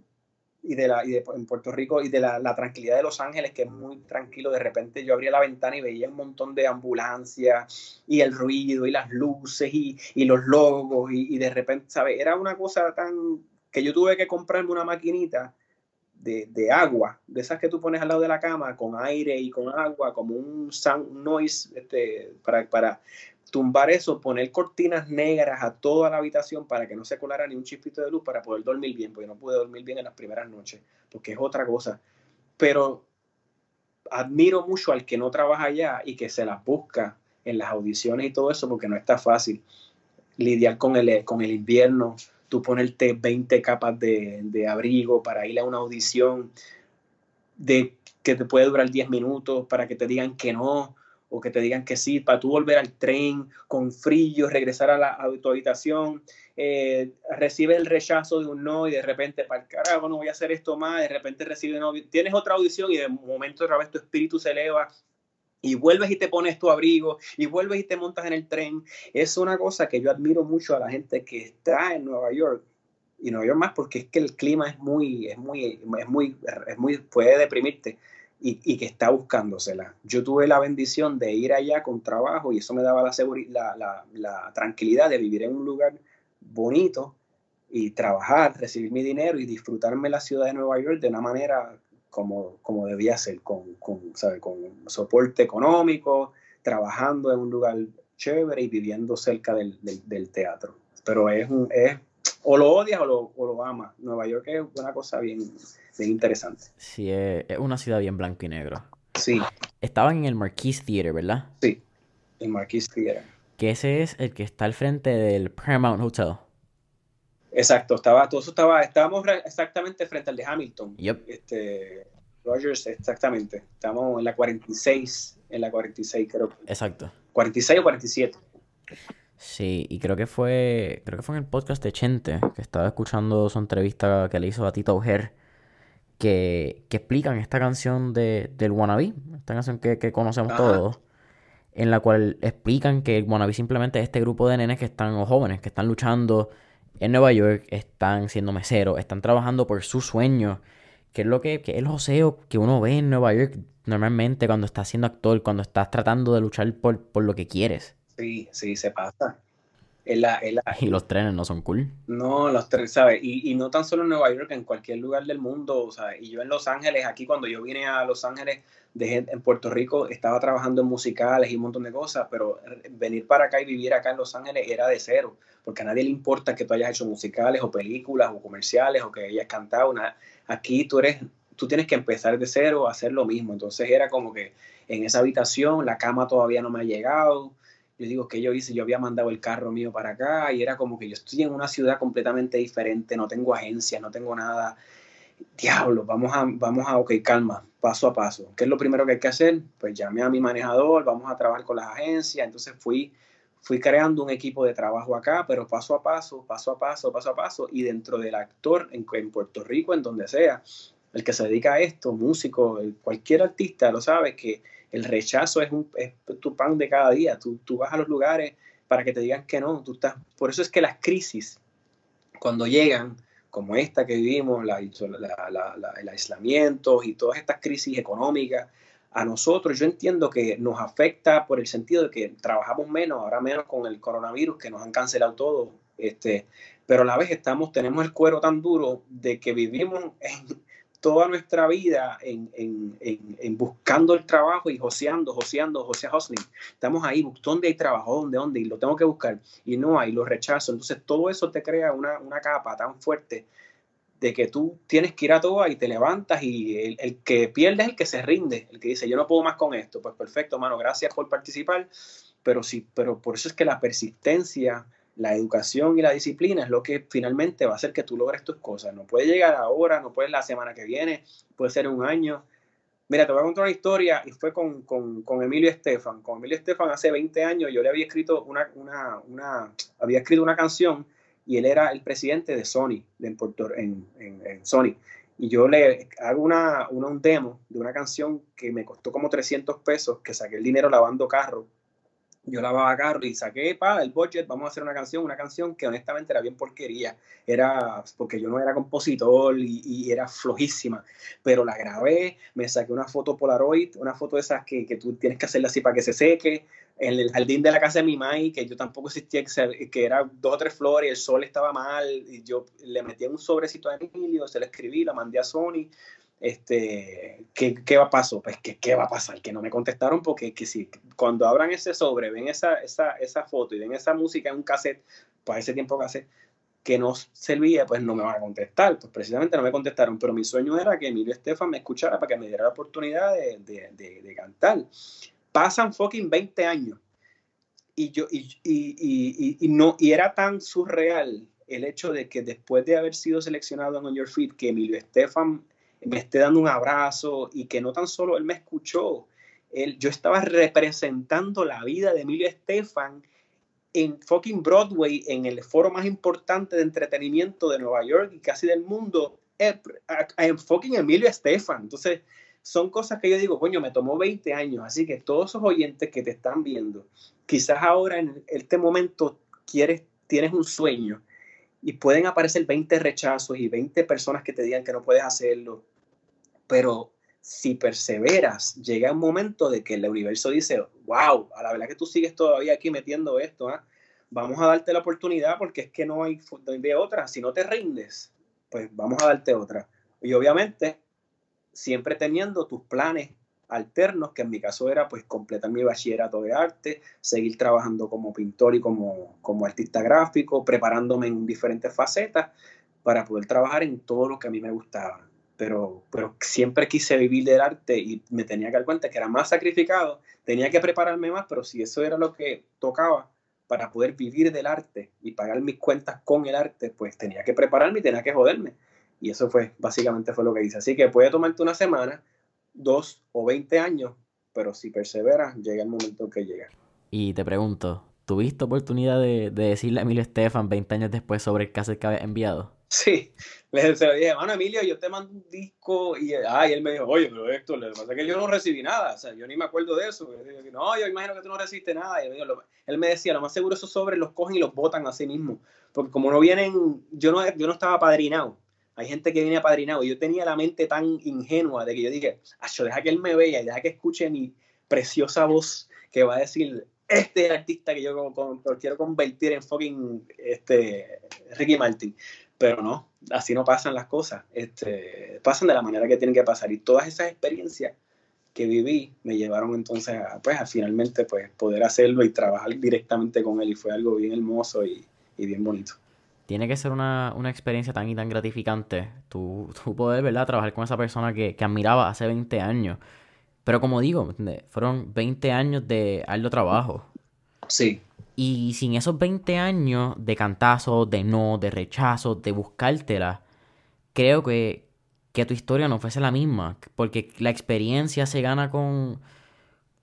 y de la y de, en Puerto Rico y de la, tranquilidad de Los Ángeles que es muy tranquilo de repente yo abría la ventana y veía un montón de ambulancias y el ruido y las luces y, los logos y, y, de repente sabes era una cosa tan que yo tuve que comprarme una maquinita de, agua, de esas que tú pones al lado de la cama, con aire y con agua, como un sound noise, este, para, para tumbar eso, poner cortinas negras a toda la habitación para que no se colara ni un chispito de luz para poder dormir bien, porque no pude dormir bien en las primeras noches, porque es otra cosa. Pero admiro mucho al que no trabaja allá y que se las busca en las audiciones y todo eso, porque no está fácil lidiar con el, con el invierno, tú ponerte 20 capas de, abrigo para ir a una audición de, que te puede durar 10 minutos para que te digan que no, o que te digan que sí, para tú volver al tren con frío, regresar a, la, a tu habitación, eh, recibe el rechazo de un no y de repente, para el carajo, no voy a hacer esto más, de repente recibe no, tienes otra audición y de momento otra vez tu espíritu se eleva y vuelves y te pones tu abrigo y vuelves y te montas en el tren. Es una cosa que yo admiro mucho a la gente que está en Nueva York y Nueva York más porque es que el clima es muy, es muy, es muy, es muy, puede deprimirte y, que está buscándosela. Yo tuve la bendición de ir allá con trabajo y eso me daba la, la, la, tranquilidad de vivir en un lugar bonito y trabajar, recibir mi dinero y disfrutarme la ciudad de Nueva York de una manera como, como debía ser, con, con, con soporte económico, trabajando en un lugar chévere y viviendo cerca del, del, teatro. Pero es, un, es o lo odias o lo, o lo amas. Nueva York es una cosa bien, bien interesante. Sí, es, una ciudad bien blanco y negro. Sí. Estaban en el Marquis Theater, ¿verdad? Sí, el Marquis Theater. Que ese es el que está al frente del Paramount Hotel. Exacto, estaba, todo eso estaba, estábamos exactamente frente al de Hamilton. Yep. Este, Rogers, exactamente. Estamos en la 46, en la 46 creo. Exacto. 46 o 47. Sí, y creo que fue, creo que fue en el podcast de Chente, que estaba escuchando su entrevista que le hizo a Tito Auger, que, que explican esta canción de, del Wannabe, esta canción que, que conocemos todos, en la cual explican que el Wannabe simplemente es este grupo de nenes que están, o jóvenes, que están luchando en Nueva York, están siendo meseros, están trabajando por su sueño, que es lo que, que es el joseo que uno ve en Nueva York normalmente cuando estás siendo actor, cuando estás tratando de luchar por, por lo que quieres. Sí, sí, se pasa. y los trenes no son cool. No, los trenes, ¿sabes? Y, no tan solo en Nueva York, en cualquier lugar del mundo, ¿sabes? Y yo en Los Ángeles, aquí cuando yo vine a Los Ángeles, de, en Puerto Rico, estaba trabajando en musicales y un montón de cosas, pero venir para acá y vivir acá en Los Ángeles era de cero, porque a nadie le importa que tú hayas hecho musicales o películas o comerciales o que hayas cantado. Nada. Aquí tú eres, tú tienes que empezar de cero a hacer lo mismo. Entonces era como que en esa habitación la cama todavía no me ha llegado yo digo, que yo hice? Yo había mandado el carro mío para acá y era como que yo estoy en una ciudad completamente diferente, no tengo agencia, no tengo nada. Diablo, vamos a, vamos a, ok, calma, paso a paso. ¿Qué es lo primero que hay que hacer? Pues llamé a mi manejador, vamos a trabajar con las agencias. Entonces fui, fui creando un equipo de trabajo acá, pero paso a paso, paso a paso, paso a paso. Y dentro del actor en, en Puerto Rico, en donde sea, el que se dedica a esto, músico, cualquier artista lo sabe que el rechazo es, tu pan de cada día. Tú, tú, vas a los lugares para que te digan que no. Tú estás, por eso es que las crisis, cuando llegan, como esta que vivimos, la, el aislamiento y todas estas crisis económicas, a nosotros yo entiendo que nos afecta por el sentido de que trabajamos menos, ahora menos con el coronavirus, que nos han cancelado todo, este, pero a la vez estamos, tenemos el cuero tan duro de que vivimos en, toda nuestra vida en, en, en, buscando el trabajo y joseando, joseando, josea hustling. Estamos ahí, ¿dónde hay trabajo? ¿Dónde? ¿Dónde? Y lo tengo que buscar. Y no hay, lo rechazo. Entonces todo eso te crea una, una capa tan fuerte de que tú tienes que ir a todo y te levantas y el, el, que pierde es el que se rinde, el que dice yo no puedo más con esto. Pues perfecto, mano, gracias por participar. Pero sí, pero por eso es que la persistencia la educación y la disciplina es lo que finalmente va a hacer que tú logres tus cosas. No puede llegar ahora, no puede la semana que viene, puede ser un año. Mira, te voy a contar una historia y fue con, con, con Emilio Estefan. Con Emilio Estefan hace 20 años yo le había escrito una, una, había escrito una canción y él era el presidente de Sony, de en, en, en, Sony. Y yo le hago una, una, un demo de una canción que me costó como 300 pesos, que saqué el dinero lavando carro yo lavaba carro y saqué pa, el budget, vamos a hacer una canción, una canción que honestamente era bien porquería, era porque yo no era compositor y, era flojísima, pero la grabé, me saqué una foto Polaroid, una foto de esas que, que, tú tienes que hacerla así para que se seque, en el jardín de la casa de mi mai, que yo tampoco existía, que era dos o tres flores el sol estaba mal, y yo le metí un sobrecito a Emilio, se lo escribí, lo mandé a Sony, este, ¿qué, ¿qué, va a pasar? Pues, ¿qué, ¿qué, va a pasar? Que no me contestaron porque que si cuando abran ese sobre, ven esa, esa, esa foto y ven esa música en un cassette, pues ese tiempo cassette, que no servía, pues no me van a contestar. Pues precisamente no me contestaron, pero mi sueño era que Emilio Estefan me escuchara para que me diera la oportunidad de, de, de, cantar. Pasan fucking 20 años y yo y, y, y, no y era tan surreal el hecho de que después de haber sido seleccionado en On Your Feet que Emilio Estefan me esté dando un abrazo y que no tan solo él me escuchó, él, yo estaba representando la vida de Emilio Estefan en fucking Broadway, en el foro más importante de entretenimiento de Nueva York y casi del mundo, eh, en fucking Emilio Estefan. Entonces, son cosas que yo digo, coño, me tomó 20 años, así que todos esos oyentes que te están viendo, quizás ahora en este momento quieres, tienes un sueño y pueden aparecer 20 rechazos y 20 personas que te digan que no puedes hacerlo, pero si perseveras, llega un momento de que el universo dice, wow, a la verdad que tú sigues todavía aquí metiendo esto, ¿ah? vamos a darte la oportunidad porque es que no hay, de otra, si no te rindes, pues vamos a darte otra. Y obviamente, siempre teniendo tus planes alternos, que en mi caso era pues completar mi bachillerato de arte, seguir trabajando como pintor y como, como artista gráfico, preparándome en diferentes facetas para poder trabajar en todo lo que a mí me gustaba pero, pero siempre quise vivir del arte y me tenía que dar cuenta que era más sacrificado, tenía que prepararme más, pero si eso era lo que tocaba para poder vivir del arte y pagar mis cuentas con el arte, pues tenía que prepararme y tenía que joderme. Y eso fue, básicamente fue lo que hice. Así que puede tomarte una semana, dos o veinte años, pero si perseveras, llega el momento que llega. Y te pregunto, ¿tuviste oportunidad de, de decirle a Emilio Estefan 20 años después sobre el caso que había enviado? Sí, le se lo dije, hermano Emilio, yo te mando un disco y, ah, él me dijo, oye, pero Héctor, lo que pasa es que yo no recibí nada, o sea, yo ni me acuerdo de eso. no, yo imagino que tú no recibiste nada. Y él me decía, lo más seguro esos sobres los cogen y los botan a sí mismo, porque como no vienen, yo no, yo no estaba padrinado. Hay gente que viene apadrinado y yo tenía la mente tan ingenua de que yo dije, yo deja que él me vea y deja que escuche mi preciosa voz que va a decir, este artista que yo quiero convertir en fucking este, Ricky Martin pero no, así no pasan las cosas, este, pasan de la manera que tienen que pasar y todas esas experiencias que viví me llevaron entonces a, pues, a finalmente pues, poder hacerlo y trabajar directamente con él y fue algo bien hermoso y, bien bonito. Tiene que ser una, experiencia tan y tan gratificante tú, tú poder, ¿verdad?, trabajar con esa persona que, que admiraba hace 20 años. Pero como digo, fueron 20 años de alto trabajo. Sí. Y sin esos 20 años de cantazo, de no, de rechazo, de buscártela, creo que, que tu historia no fuese la misma. Porque la experiencia se gana con,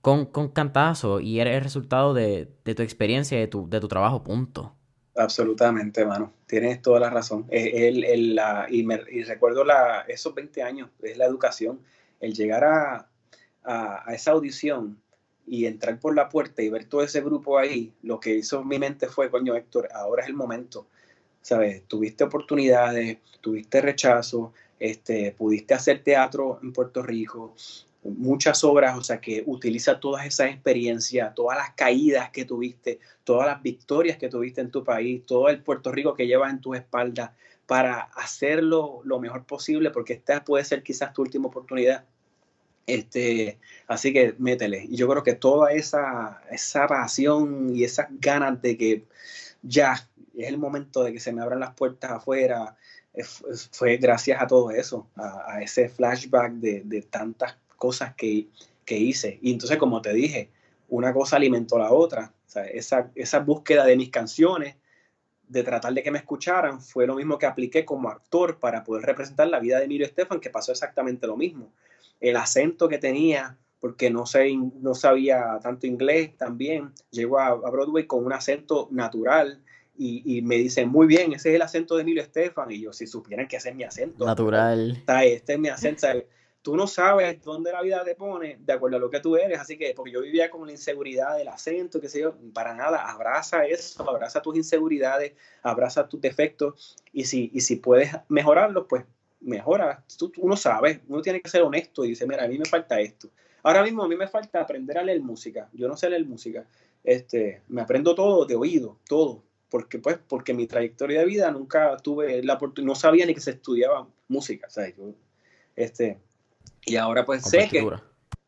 con, con cantazo y eres el resultado de, tu experiencia, de tu, de tu trabajo, punto. Absolutamente, mano. Tienes toda la razón. El, el, la, y, me, y, recuerdo la, esos 20 años, es la educación. El llegar a, a esa audición y entrar por la puerta y ver todo ese grupo ahí, lo que hizo mi mente fue, coño Héctor, ahora es el momento, ¿sabes? Tuviste oportunidades, tuviste rechazo, este, pudiste hacer teatro en Puerto Rico, muchas obras, o sea, que utiliza todas esas experiencias, todas las caídas que tuviste, todas las victorias que tuviste en tu país, todo el Puerto Rico que llevas en tu espalda para hacerlo lo mejor posible, porque esta puede ser quizás tu última oportunidad este, así que métele. Y yo creo que toda esa, esa pasión y esas ganas de que ya es el momento de que se me abran las puertas afuera, fue gracias a todo eso, a, ese flashback de, tantas cosas que, hice. Y entonces, como te dije, una cosa alimentó la otra. esa, esa búsqueda de mis canciones, de tratar de que me escucharan, fue lo mismo que apliqué como actor para poder representar la vida de Emilio Estefan, que pasó exactamente lo mismo el acento que tenía, porque no, sé, no sabía tanto inglés también, llegó a, Broadway con un acento natural y, me dicen, muy bien, ese es el acento de Emilio Estefan, y yo, si supieran que ese es mi acento. Natural. Este es mi acento. Tú no sabes dónde la vida te pone de acuerdo a lo que tú eres, así que, porque yo vivía con la inseguridad del acento, qué sé yo, para nada, abraza eso, abraza tus inseguridades, abraza tus defectos, y si, y si puedes mejorarlos, pues mejora. uno sabe, uno tiene que ser honesto y dice, mira, a mí me falta esto. Ahora mismo a mí me falta aprender a leer música. Yo no sé leer música. Este, me aprendo todo de oído, todo. Porque, pues, porque mi trayectoria de vida nunca tuve la oportunidad, no sabía ni que se estudiaba música. este, y ahora pues sé que...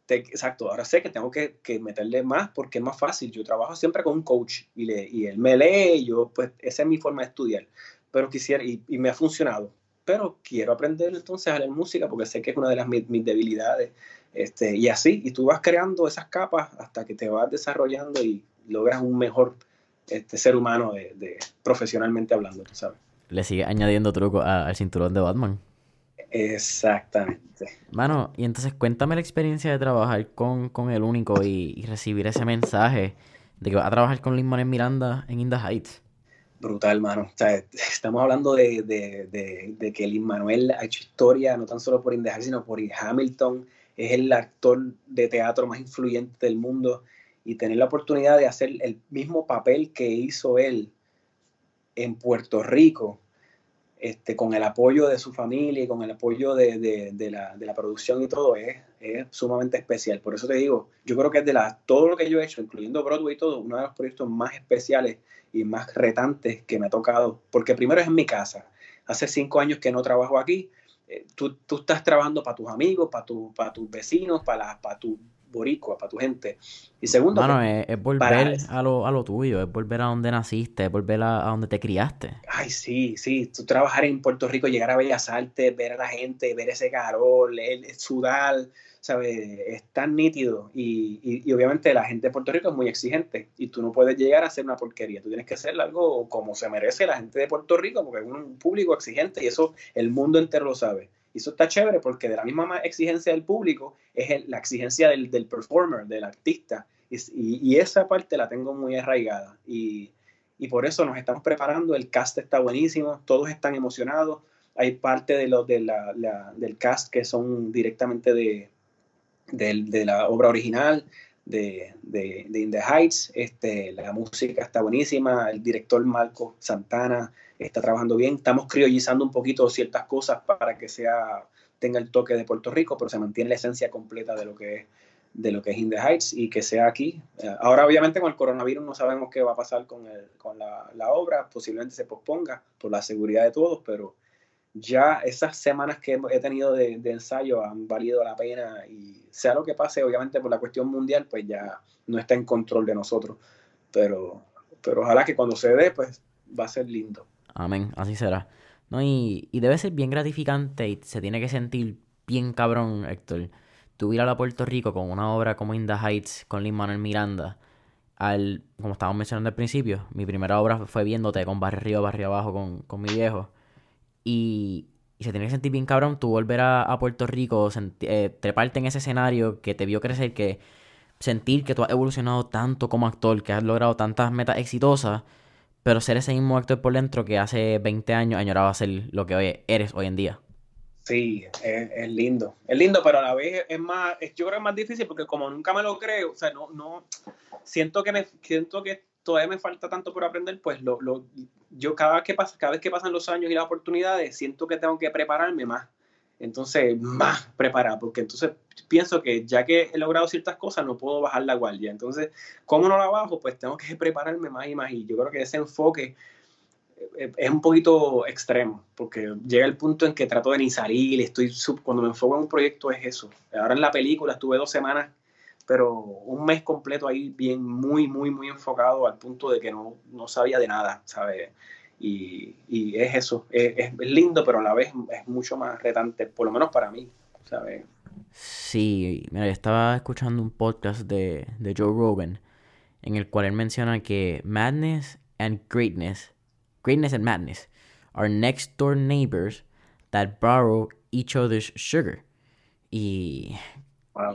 exacto, ahora sé que tengo que, meterle más porque es más fácil. Yo trabajo siempre con un coach y, le, y él me lee y yo, pues, esa es mi forma de estudiar. Pero quisiera, y me ha funcionado pero quiero aprender entonces a leer música porque sé que es una de las mis, debilidades. Este, y así, y tú vas creando esas capas hasta que te vas desarrollando y logras un mejor este, ser humano de, profesionalmente hablando, tú sabes. ¿Le sigue añadiendo truco al cinturón de Batman? Exactamente. Mano, y entonces cuéntame la experiencia de trabajar con, el único y, recibir ese mensaje de que va a trabajar con Lin Manuel Miranda en In the Heights. Brutal, mano. estamos hablando de, que Lin Manuel ha hecho historia no tan solo por In the Heights, sino por Hamilton. Es el actor de teatro más influyente del mundo y tener la oportunidad de hacer el mismo papel que hizo él en Puerto Rico este, con el apoyo de su familia y con el apoyo de, la, producción y todo, es, sumamente especial. Por eso te digo, yo creo que es de la, todo lo que yo he hecho, incluyendo Broadway y todo, uno de los proyectos más especiales y más retantes que me ha tocado, porque primero es en mi casa. Hace cinco años que no trabajo aquí. Eh, tú, estás trabajando para tus amigos, para, tu, para tus vecinos, para, para tu boricua, para tu gente. Y segundo, pues, es, volver a, lo, a lo tuyo, es volver a donde naciste, es volver a, donde te criaste. Ay, sí, sí, tú trabajar en Puerto Rico, llegar a Bellas Artes, ver a la gente, ver ese carol, el, sudar, ¿sabes? Es tan nítido. Y, y, obviamente la gente de Puerto Rico es muy exigente y tú no puedes llegar a hacer una porquería, tú tienes que hacer algo como se merece la gente de Puerto Rico, porque es un público exigente y eso el mundo entero lo sabe. Y eso está chévere porque de la misma exigencia del público es la exigencia del, del, performer, del artista. Y, y, esa parte la tengo muy arraigada. Y, y, por eso nos estamos preparando. El cast está buenísimo, todos están emocionados. Hay parte de los de la, del cast que son directamente de, de, de la obra original de, de, In the Heights. Este, la música está buenísima. El director Marco Santana está trabajando bien. Estamos criollizando un poquito ciertas cosas para que sea tenga el toque de Puerto Rico, pero se mantiene la esencia completa de lo que es de lo que es In the Heights y que sea aquí. Eh, ahora obviamente con el coronavirus no sabemos qué va a pasar con, el, con la, la, obra, posiblemente se posponga por la seguridad de todos, pero ya esas semanas que he tenido de, ensayo han valido la pena y sea lo que pase, obviamente por la cuestión mundial, pues ya no está en control de nosotros, pero, pero ojalá que cuando se dé, pues va a ser lindo. Amén, así será. No, y, y debe ser bien gratificante y se tiene que sentir bien cabrón, Héctor. Tú ir a la Puerto Rico con una obra como In Heights con Lin Manuel Miranda. Al, como estábamos mencionando al principio, mi primera obra fue viéndote con Barrio Barrio Abajo con, con mi viejo. Y, y, se tiene que sentir bien cabrón tú volver a, Puerto Rico, eh, treparte en ese escenario que te vio crecer, que sentir que tú has evolucionado tanto como actor, que has logrado tantas metas exitosas pero ser ese mismo actor por dentro que hace 20 años añoraba ser lo que hoy eres hoy en día. Sí, es, lindo. Es lindo, pero a la vez es más, yo creo que es más difícil porque como nunca me lo creo, o sea, no, no, siento que me, siento que todavía me falta tanto por aprender, pues lo, lo, yo cada vez que pasa, cada vez que pasan los años y las oportunidades, siento que tengo que prepararme más entonces más preparado, porque entonces pienso que ya que he logrado ciertas cosas, no puedo bajar la guardia. Entonces, ¿cómo no la bajo? Pues tengo que prepararme más y más. Y yo creo que ese enfoque eh, es un poquito extremo, porque llega el punto en que trato de ni salir, estoy sub, cuando me enfoco en un proyecto es eso. Ahora en la película estuve dos semanas, pero un mes completo ahí bien, muy, muy, muy enfocado al punto de que no, no sabía de nada, ¿sabes? Y, es eso, es, lindo, pero a la vez es mucho más retante, por lo menos para mí, ¿sabes? Sí, mira, yo estaba escuchando un podcast de, Joe Rogan en el cual él menciona que madness and greatness, greatness and madness, are next door neighbors that borrow each other's sugar. Y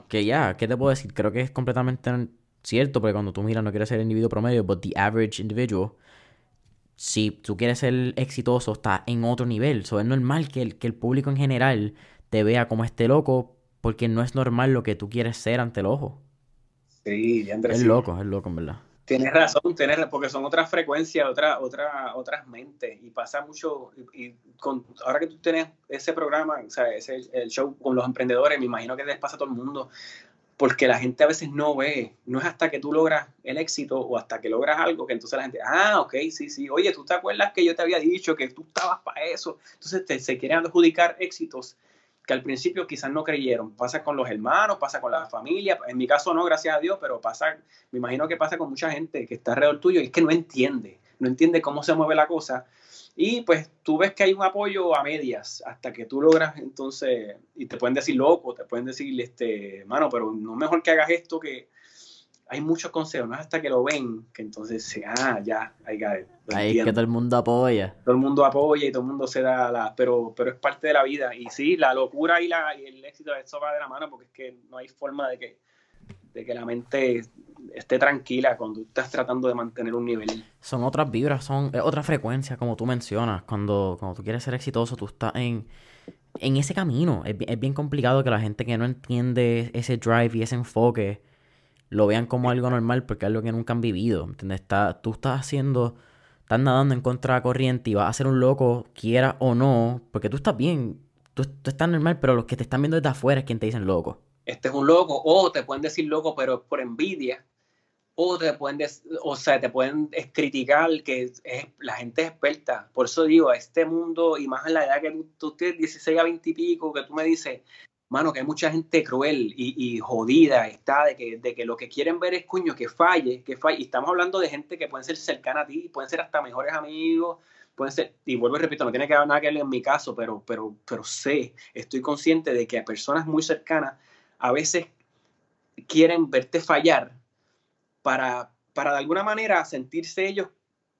que ya, ¿qué te puedo decir? Creo que es completamente cierto, porque cuando tú miras no quieres ser el individuo promedio, but the average individual si tú quieres ser exitoso, está en otro nivel. So, es normal que el, que el público en general te vea como este loco, porque no es normal lo que tú quieres ser ante el ojo. Sí, Andrés. Es loco, es loco, en verdad. Tienes razón, tienes, porque son otras frecuencias, otra, otra, otras mentes, y pasa mucho, y, con, ahora que tú tienes ese programa, o sea, ese, el show con los emprendedores, me imagino que les pasa a todo el mundo, porque la gente a veces no ve, no es hasta que tú logras el éxito o hasta que logras algo que entonces la gente, ah, ok, sí, sí, oye, tú te acuerdas que yo te había dicho que tú estabas para eso, entonces se quieren adjudicar éxitos que al principio quizás no creyeron, pasa con los hermanos, pasa con la familia, en mi caso no, gracias a Dios, pero pasa, me imagino que pasa con mucha gente que está alrededor tuyo y es que no entiende, no entiende cómo se mueve la cosa. Y pues tú ves que hay un apoyo a medias hasta que tú logras entonces, y te pueden decir loco, te pueden decir, este, mano, pero no mejor que hagas esto que, hay muchos consejos, no es hasta que lo ven que entonces, ah, ya, hay que Ahí es que todo el mundo apoya. Todo el mundo apoya y todo el mundo se da la... Pero, pero es parte de la vida. Y sí, la locura y, la, y el éxito de eso va de la mano porque es que no hay forma de que, de que la mente esté tranquila cuando estás tratando de mantener un nivel. Son otras vibras, son otra frecuencia, como tú mencionas. Cuando, cuando tú quieres ser exitoso, tú estás en, en ese camino. Es, es bien complicado que la gente que no entiende ese drive y ese enfoque lo vean como algo normal porque es algo que nunca han vivido. ¿Entiendes? Está, tú estás haciendo, estás nadando en contra de la corriente y vas a ser un loco, quiera o no, porque tú estás bien, tú, estás normal, pero los que te están viendo desde afuera es quien te dicen loco. Este es un loco, o te pueden decir loco, pero por envidia, o te pueden, o sea, te pueden criticar que es, la gente es experta. Por eso digo, este mundo, y más en la edad que tú, tú tienes 16 a 20 y pico, que tú me dices, mano, que hay mucha gente cruel y, jodida está de que, de que lo que quieren ver es, cuño, que falle, que falle. Y estamos hablando de gente que pueden ser cercana a ti, pueden ser hasta mejores amigos, pueden ser, y vuelvo y repito, no tiene que haber nada que ver en mi caso, pero, pero, pero sé, estoy consciente de que a personas muy cercanas a veces quieren verte fallar para, para de alguna manera sentirse ellos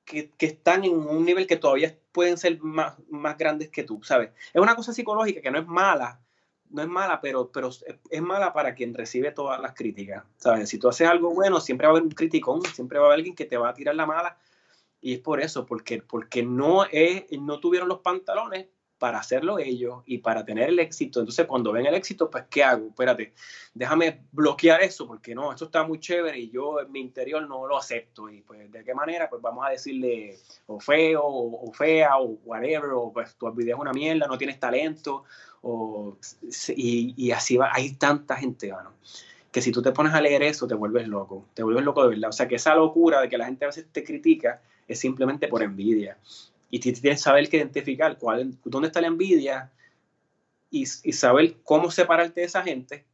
que, que, están en un nivel que todavía pueden ser más, más grandes que tú, ¿sabes? Es una cosa psicológica que no es mala, no es mala, pero, pero es mala para quien recibe todas las críticas. ¿sabes? Si tú haces algo bueno, siempre va a haber un criticón, siempre va a haber alguien que te va a tirar la mala. Y es por eso, porque, porque no, es, no tuvieron los pantalones para hacerlo ellos y para tener el éxito. Entonces, cuando ven el éxito, pues, ¿qué hago? Espérate, déjame bloquear eso, porque no, esto está muy chévere y yo en mi interior no lo acepto. Y pues, ¿de qué manera? Pues vamos a decirle o feo, o, fea, o whatever, o pues tu video es una mierda, no tienes talento, y, así va. Hay tanta gente, bueno, que si tú te pones a leer eso, te vuelves loco, te vuelves loco de verdad. O sea, que esa locura de que la gente a veces te critica es simplemente por envidia. Y tienes que saber que identificar cuál, dónde está la envidia y, saber cómo separarte de esa gente.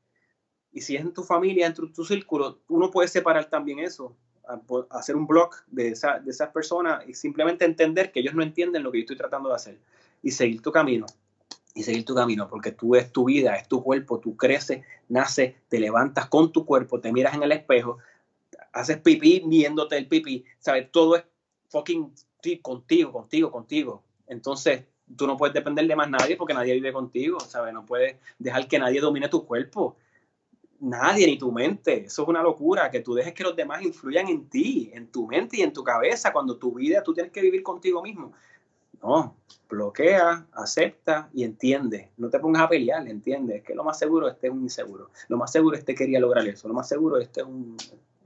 Y si es en tu familia, en tu, círculo, uno puede separar también eso, hacer un blog de, esa, de esas personas y simplemente entender que ellos no entienden lo que yo estoy tratando de hacer y seguir tu camino y seguir tu camino, porque tú es tu vida, es tu cuerpo, tú creces, naces, te levantas con tu cuerpo, te miras en el espejo, haces pipí viéndote el pipí, ¿sabes? Todo es fucking contigo, contigo, contigo. Entonces, tú no puedes depender de más nadie porque nadie vive contigo, ¿sabes? No puedes dejar que nadie domine tu cuerpo. Nadie, ni tu mente. Eso es una locura, que tú dejes que los demás influyan en ti, en tu mente y en tu cabeza, cuando tu vida tú tienes que vivir contigo mismo. No, bloquea, acepta y entiende. No te pongas a pelear, entiende. Es que lo más seguro este es un inseguro. Lo más seguro este quería lograr eso. Lo más seguro este es un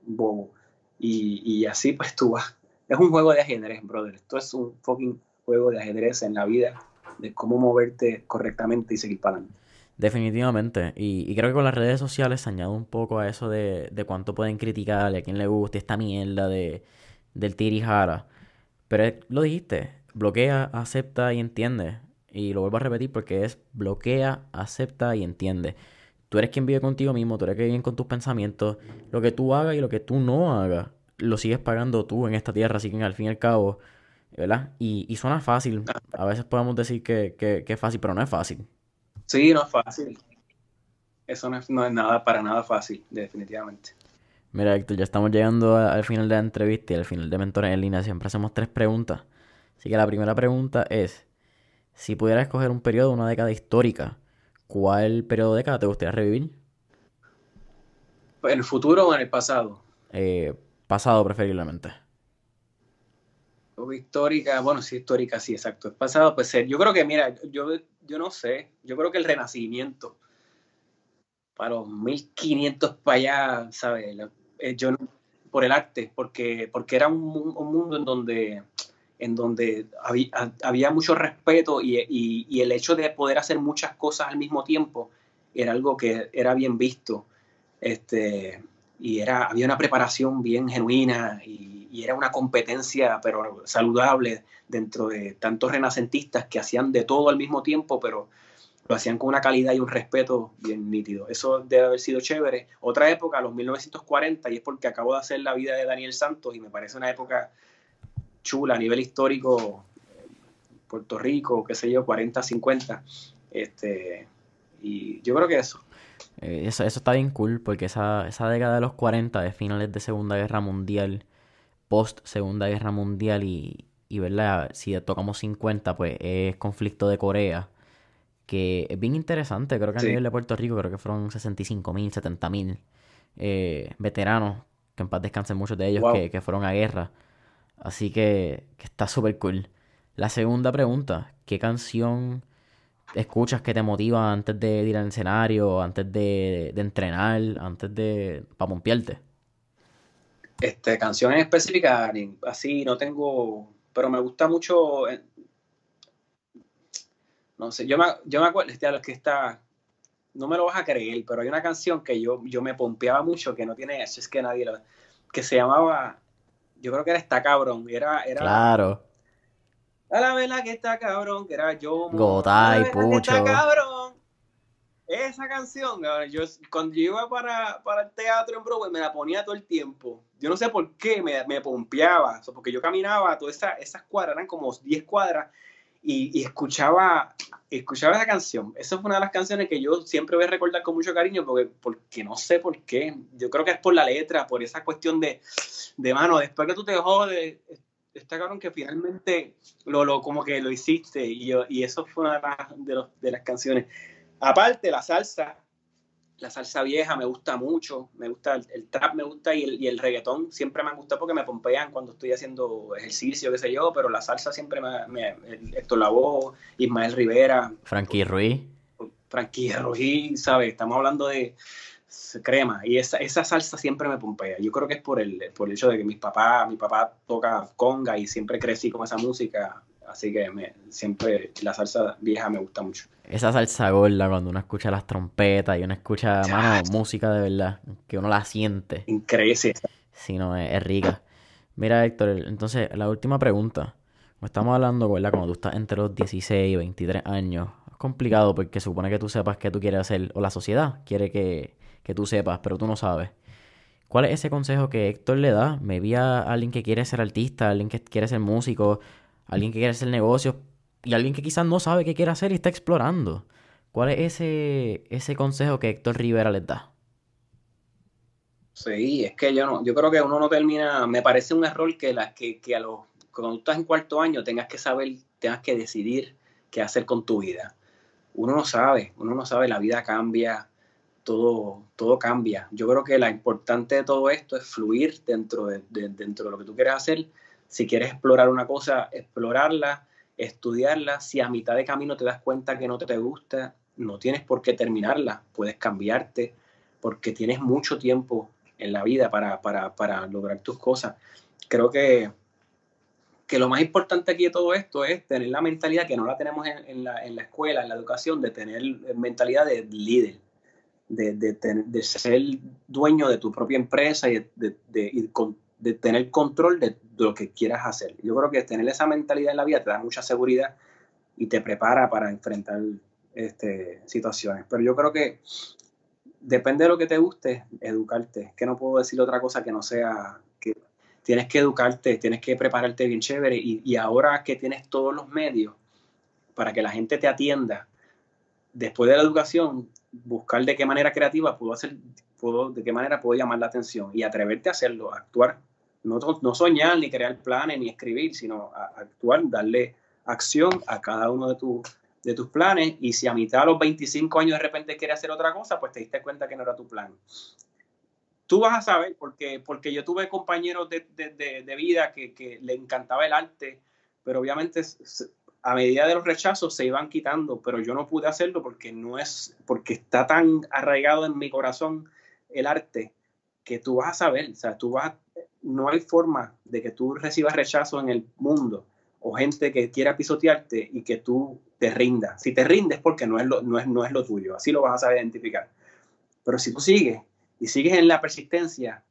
bobo. Y, y así pues tú vas es un juego de ajedrez, brother. Esto es un fucking juego de ajedrez en la vida, de cómo moverte correctamente y seguir para adelante. Definitivamente. Y, creo que con las redes sociales se añade un poco a eso de, cuánto pueden criticar a quien le guste esta mierda de, del tirijara. Pero lo dijiste, bloquea, acepta y entiende. Y lo vuelvo a repetir porque es bloquea, acepta y entiende. Tú eres quien vive contigo mismo, tú eres quien vive con tus pensamientos. Lo que tú hagas y lo que tú no hagas lo sigues pagando tú en esta tierra, así que al fin y al cabo, ¿verdad? Y, y suena fácil. A veces podemos decir que, que, es fácil, pero no es fácil. Sí, no es fácil. Eso no es, no es nada, para nada fácil, definitivamente. Mira, Héctor, ya estamos llegando al final de la entrevista y al final de Mentores en Línea siempre hacemos tres preguntas. Así que la primera pregunta es, si pudieras escoger un periodo, una década histórica, ¿cuál periodo de década te gustaría revivir? ¿En el futuro o en el pasado? Eh, Pasado preferiblemente. Histórica, bueno, sí, histórica, sí, exacto. Pasado, pues yo creo que, mira, yo, yo no sé, yo creo que el renacimiento, para los 1500 para allá, ¿sabes? Eh, yo, por el arte, porque, porque era un, mundo en donde, en donde había, mucho respeto y, y, el hecho de poder hacer muchas cosas al mismo tiempo era algo que era bien visto. Este, y era, había una preparación bien genuina y, era una competencia, pero saludable, dentro de tantos renacentistas que hacían de todo al mismo tiempo, pero lo hacían con una calidad y un respeto bien nítido. Eso debe haber sido chévere. Otra época, los 1940, y es porque acabo de hacer la vida de Daniel Santos y me parece una época chula a nivel histórico, Puerto Rico, qué sé yo, 40, 50. Este, y yo creo que eso. Eh, eso, eso está bien cool porque esa, esa década de los 40, de finales de Segunda Guerra Mundial, post Segunda Guerra Mundial y, y ¿verdad? Si tocamos 50, pues es conflicto de Corea, que es bien interesante. Creo que a nivel de Puerto Rico, creo que fueron 65 mil, 70 mil eh, veteranos, que en paz descansen muchos de ellos, que, fueron a guerra. Así que, está súper cool. La segunda pregunta, ¿qué canción escuchas que te motiva antes de ir al escenario, antes de, entrenar, antes de... para pompearte? Este, canciones específicas, así no tengo, pero me gusta mucho, eh, no sé, yo me, yo me acuerdo, este, que está, no me lo vas a creer, pero hay una canción que yo, yo me pompeaba mucho, que no tiene eso, es que nadie lo, que se llamaba, yo creo que era Está Cabrón, era, era, claro. A la vela que está cabrón, que era yo. Gotay, Pucho. Está cabrón. Esa canción, yo cuando yo iba para, para, el teatro en Broadway me la ponía todo el tiempo. Yo no sé por qué me, me pompeaba, porque yo caminaba, todas esas, esas cuadras, eran como 10 cuadras, y, escuchaba, escuchaba esa canción. Esa fue una de las canciones que yo siempre voy a recordar con mucho cariño, porque, porque no sé por qué. Yo creo que es por la letra, por esa cuestión de, de mano, después que tú te jodes, está cabrón que finalmente lo, lo, como que lo hiciste y, y eso fue una de las, de, las canciones. Aparte, la salsa, la salsa vieja me gusta mucho, me gusta el, trap, me gusta y el, y el, reggaetón siempre me gusta porque me pompean cuando estoy haciendo ejercicio, qué sé yo, pero la salsa siempre me, me Héctor Lavoe, Ismael Rivera. Frankie Ruiz. Frankie Ruiz, ¿sabes? Estamos hablando de crema. Y esa, esa salsa siempre me pompea. Yo creo que es por el, por el hecho de que mis papás, mi papá toca conga y siempre crecí con esa música. Así que me, siempre la salsa vieja me gusta mucho. Esa salsa gorda cuando uno escucha las trompetas y uno escucha, mano, música de verdad, que uno la siente. Increíble. Sí, no, es, rica. Mira, Héctor, entonces, la última pregunta. Estamos hablando, ¿verdad? Cuando tú estás entre los 16 y 23 años, es complicado porque supone que tú sepas qué tú quieres hacer, o la sociedad quiere que, que tú sepas, pero tú no sabes. ¿Cuál es ese consejo que Héctor le da? Me vi a alguien que quiere ser artista, alguien que quiere ser músico, alguien que quiere hacer negocios y alguien que quizás no sabe qué quiere hacer y está explorando. ¿Cuál es ese, ese consejo que Héctor Rivera les da? Sí, es que yo no, yo creo que uno no termina, me parece un error que, la, que, que a los, cuando tú estás en cuarto año tengas que saber, tengas que decidir qué hacer con tu vida. Uno no sabe, uno no sabe, la vida cambia, todo, todo cambia. Yo creo que la importante de todo esto es fluir dentro de, dentro de lo que tú quieres hacer. Si quieres explorar una cosa, explorarla, estudiarla. Si a mitad de camino te das cuenta que no te gusta, no tienes por qué terminarla. Puedes cambiarte porque tienes mucho tiempo en la vida para, para, para lograr tus cosas. Creo que, que, lo más importante aquí de todo esto es tener la mentalidad que no la tenemos en, la, en la escuela, en la educación, de tener mentalidad de líder de, de, ser dueño de tu propia empresa y de, tener control de, lo que quieras hacer. Yo creo que tener esa mentalidad en la vida te da mucha seguridad y te prepara para enfrentar este, situaciones. Pero yo creo que depende de lo que te guste, educarte. Que no puedo decir otra cosa que no sea que tienes que educarte, tienes que prepararte bien chévere y, ahora que tienes todos los medios para que la gente te atienda, después de la educación, buscar de qué manera creativa puedo hacer, puedo, de qué manera puedo llamar la atención y atreverte a hacerlo, actuar. No, no soñar, ni crear planes, ni escribir, sino actuar, darle acción a cada uno de, tu, de tus planes. Y si a mitad de los 25 años de repente quieres hacer otra cosa, pues te diste cuenta que no era tu plan. Tú vas a saber, porque, porque yo tuve compañeros de, de, de vida que, que le encantaba el arte, pero obviamente a medida de los rechazos se iban quitando, pero yo no pude hacerlo porque no es, porque está tan arraigado en mi corazón el arte que tú vas a saber, o sea, tú vas, no hay forma de que tú recibas rechazo en el mundo o gente que quiera pisotearte y que tú te rindas. Si te rindes porque no es lo, no es, no es lo tuyo, así lo vas a saber identificar. Pero si tú sigues y sigues en la persistencia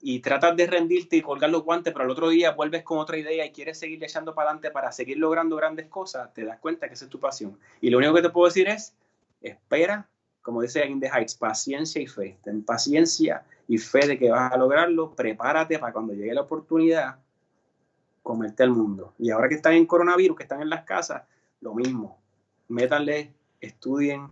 y tratas de rendirte y colgar los guantes, pero al otro día vuelves con otra idea y quieres seguir echando para adelante para seguir logrando grandes cosas, te das cuenta que esa es tu pasión. Y lo único que te puedo decir es, espera, como dice In the Heights, paciencia y fe. Ten paciencia y fe de que vas a lograrlo, prepárate para cuando llegue la oportunidad, comerte el mundo. Y ahora que están en coronavirus, que están en las casas, lo mismo. Métanle, estudien,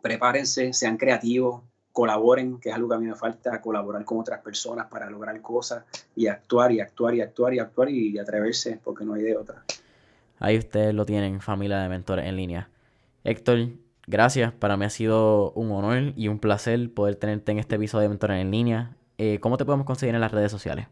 prepárense, sean creativos, colaboren, que es algo que a mí me falta, colaborar con otras personas para lograr cosas y actuar y actuar y actuar y actuar y atreverse porque no hay de otra. Ahí ustedes lo tienen, familia de mentores en línea. Héctor, gracias. Para mí ha sido un honor y un placer poder tenerte en este episodio de Mentores en línea. Eh, ¿Cómo te podemos conseguir en las redes sociales?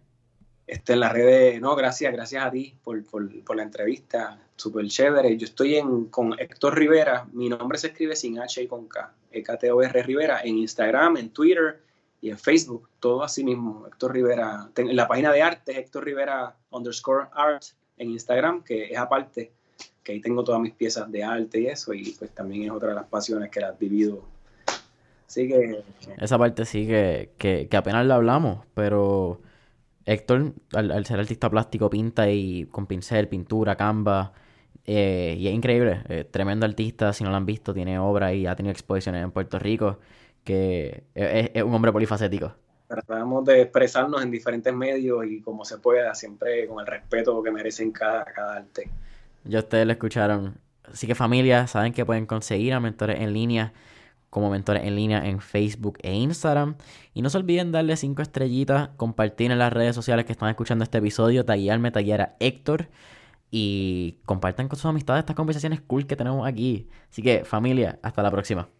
Este, en las redes, no, gracias, gracias a ti por, por, la entrevista, súper chévere. Yo estoy en, con Héctor Rivera, mi nombre se escribe sin H y con K, E-K-T-O-R Rivera, en Instagram, en Twitter y en Facebook, todo así mismo, Héctor Rivera. En la página de arte, Héctor Rivera underscore art en Instagram, que es aparte, que ahí tengo todas mis piezas de arte y eso, y pues también es otra de las pasiones que las divido. Así que... Esa parte sí que, que, que apenas la hablamos, pero Héctor, al, ser artista plástico, pinta y con pincel, pintura, canva. Eh, y es increíble, eh, tremendo artista, si no lo han visto, tiene obra y ha tenido exposiciones en Puerto Rico, que es, un hombre polifacético. Tratamos de expresarnos en diferentes medios y como se pueda, siempre con el respeto que merecen cada, cada arte. Ya ustedes lo escucharon. Así que familia, saben que pueden conseguir a mentores en línea como mentores en línea en Facebook e Instagram. Y no se olviden darle 5 estrellitas, compartir en las redes sociales que están escuchando este episodio, taguearme, taguear a Héctor. Y compartan con sus amistades estas conversaciones cool que tenemos aquí. Así que familia, hasta la próxima.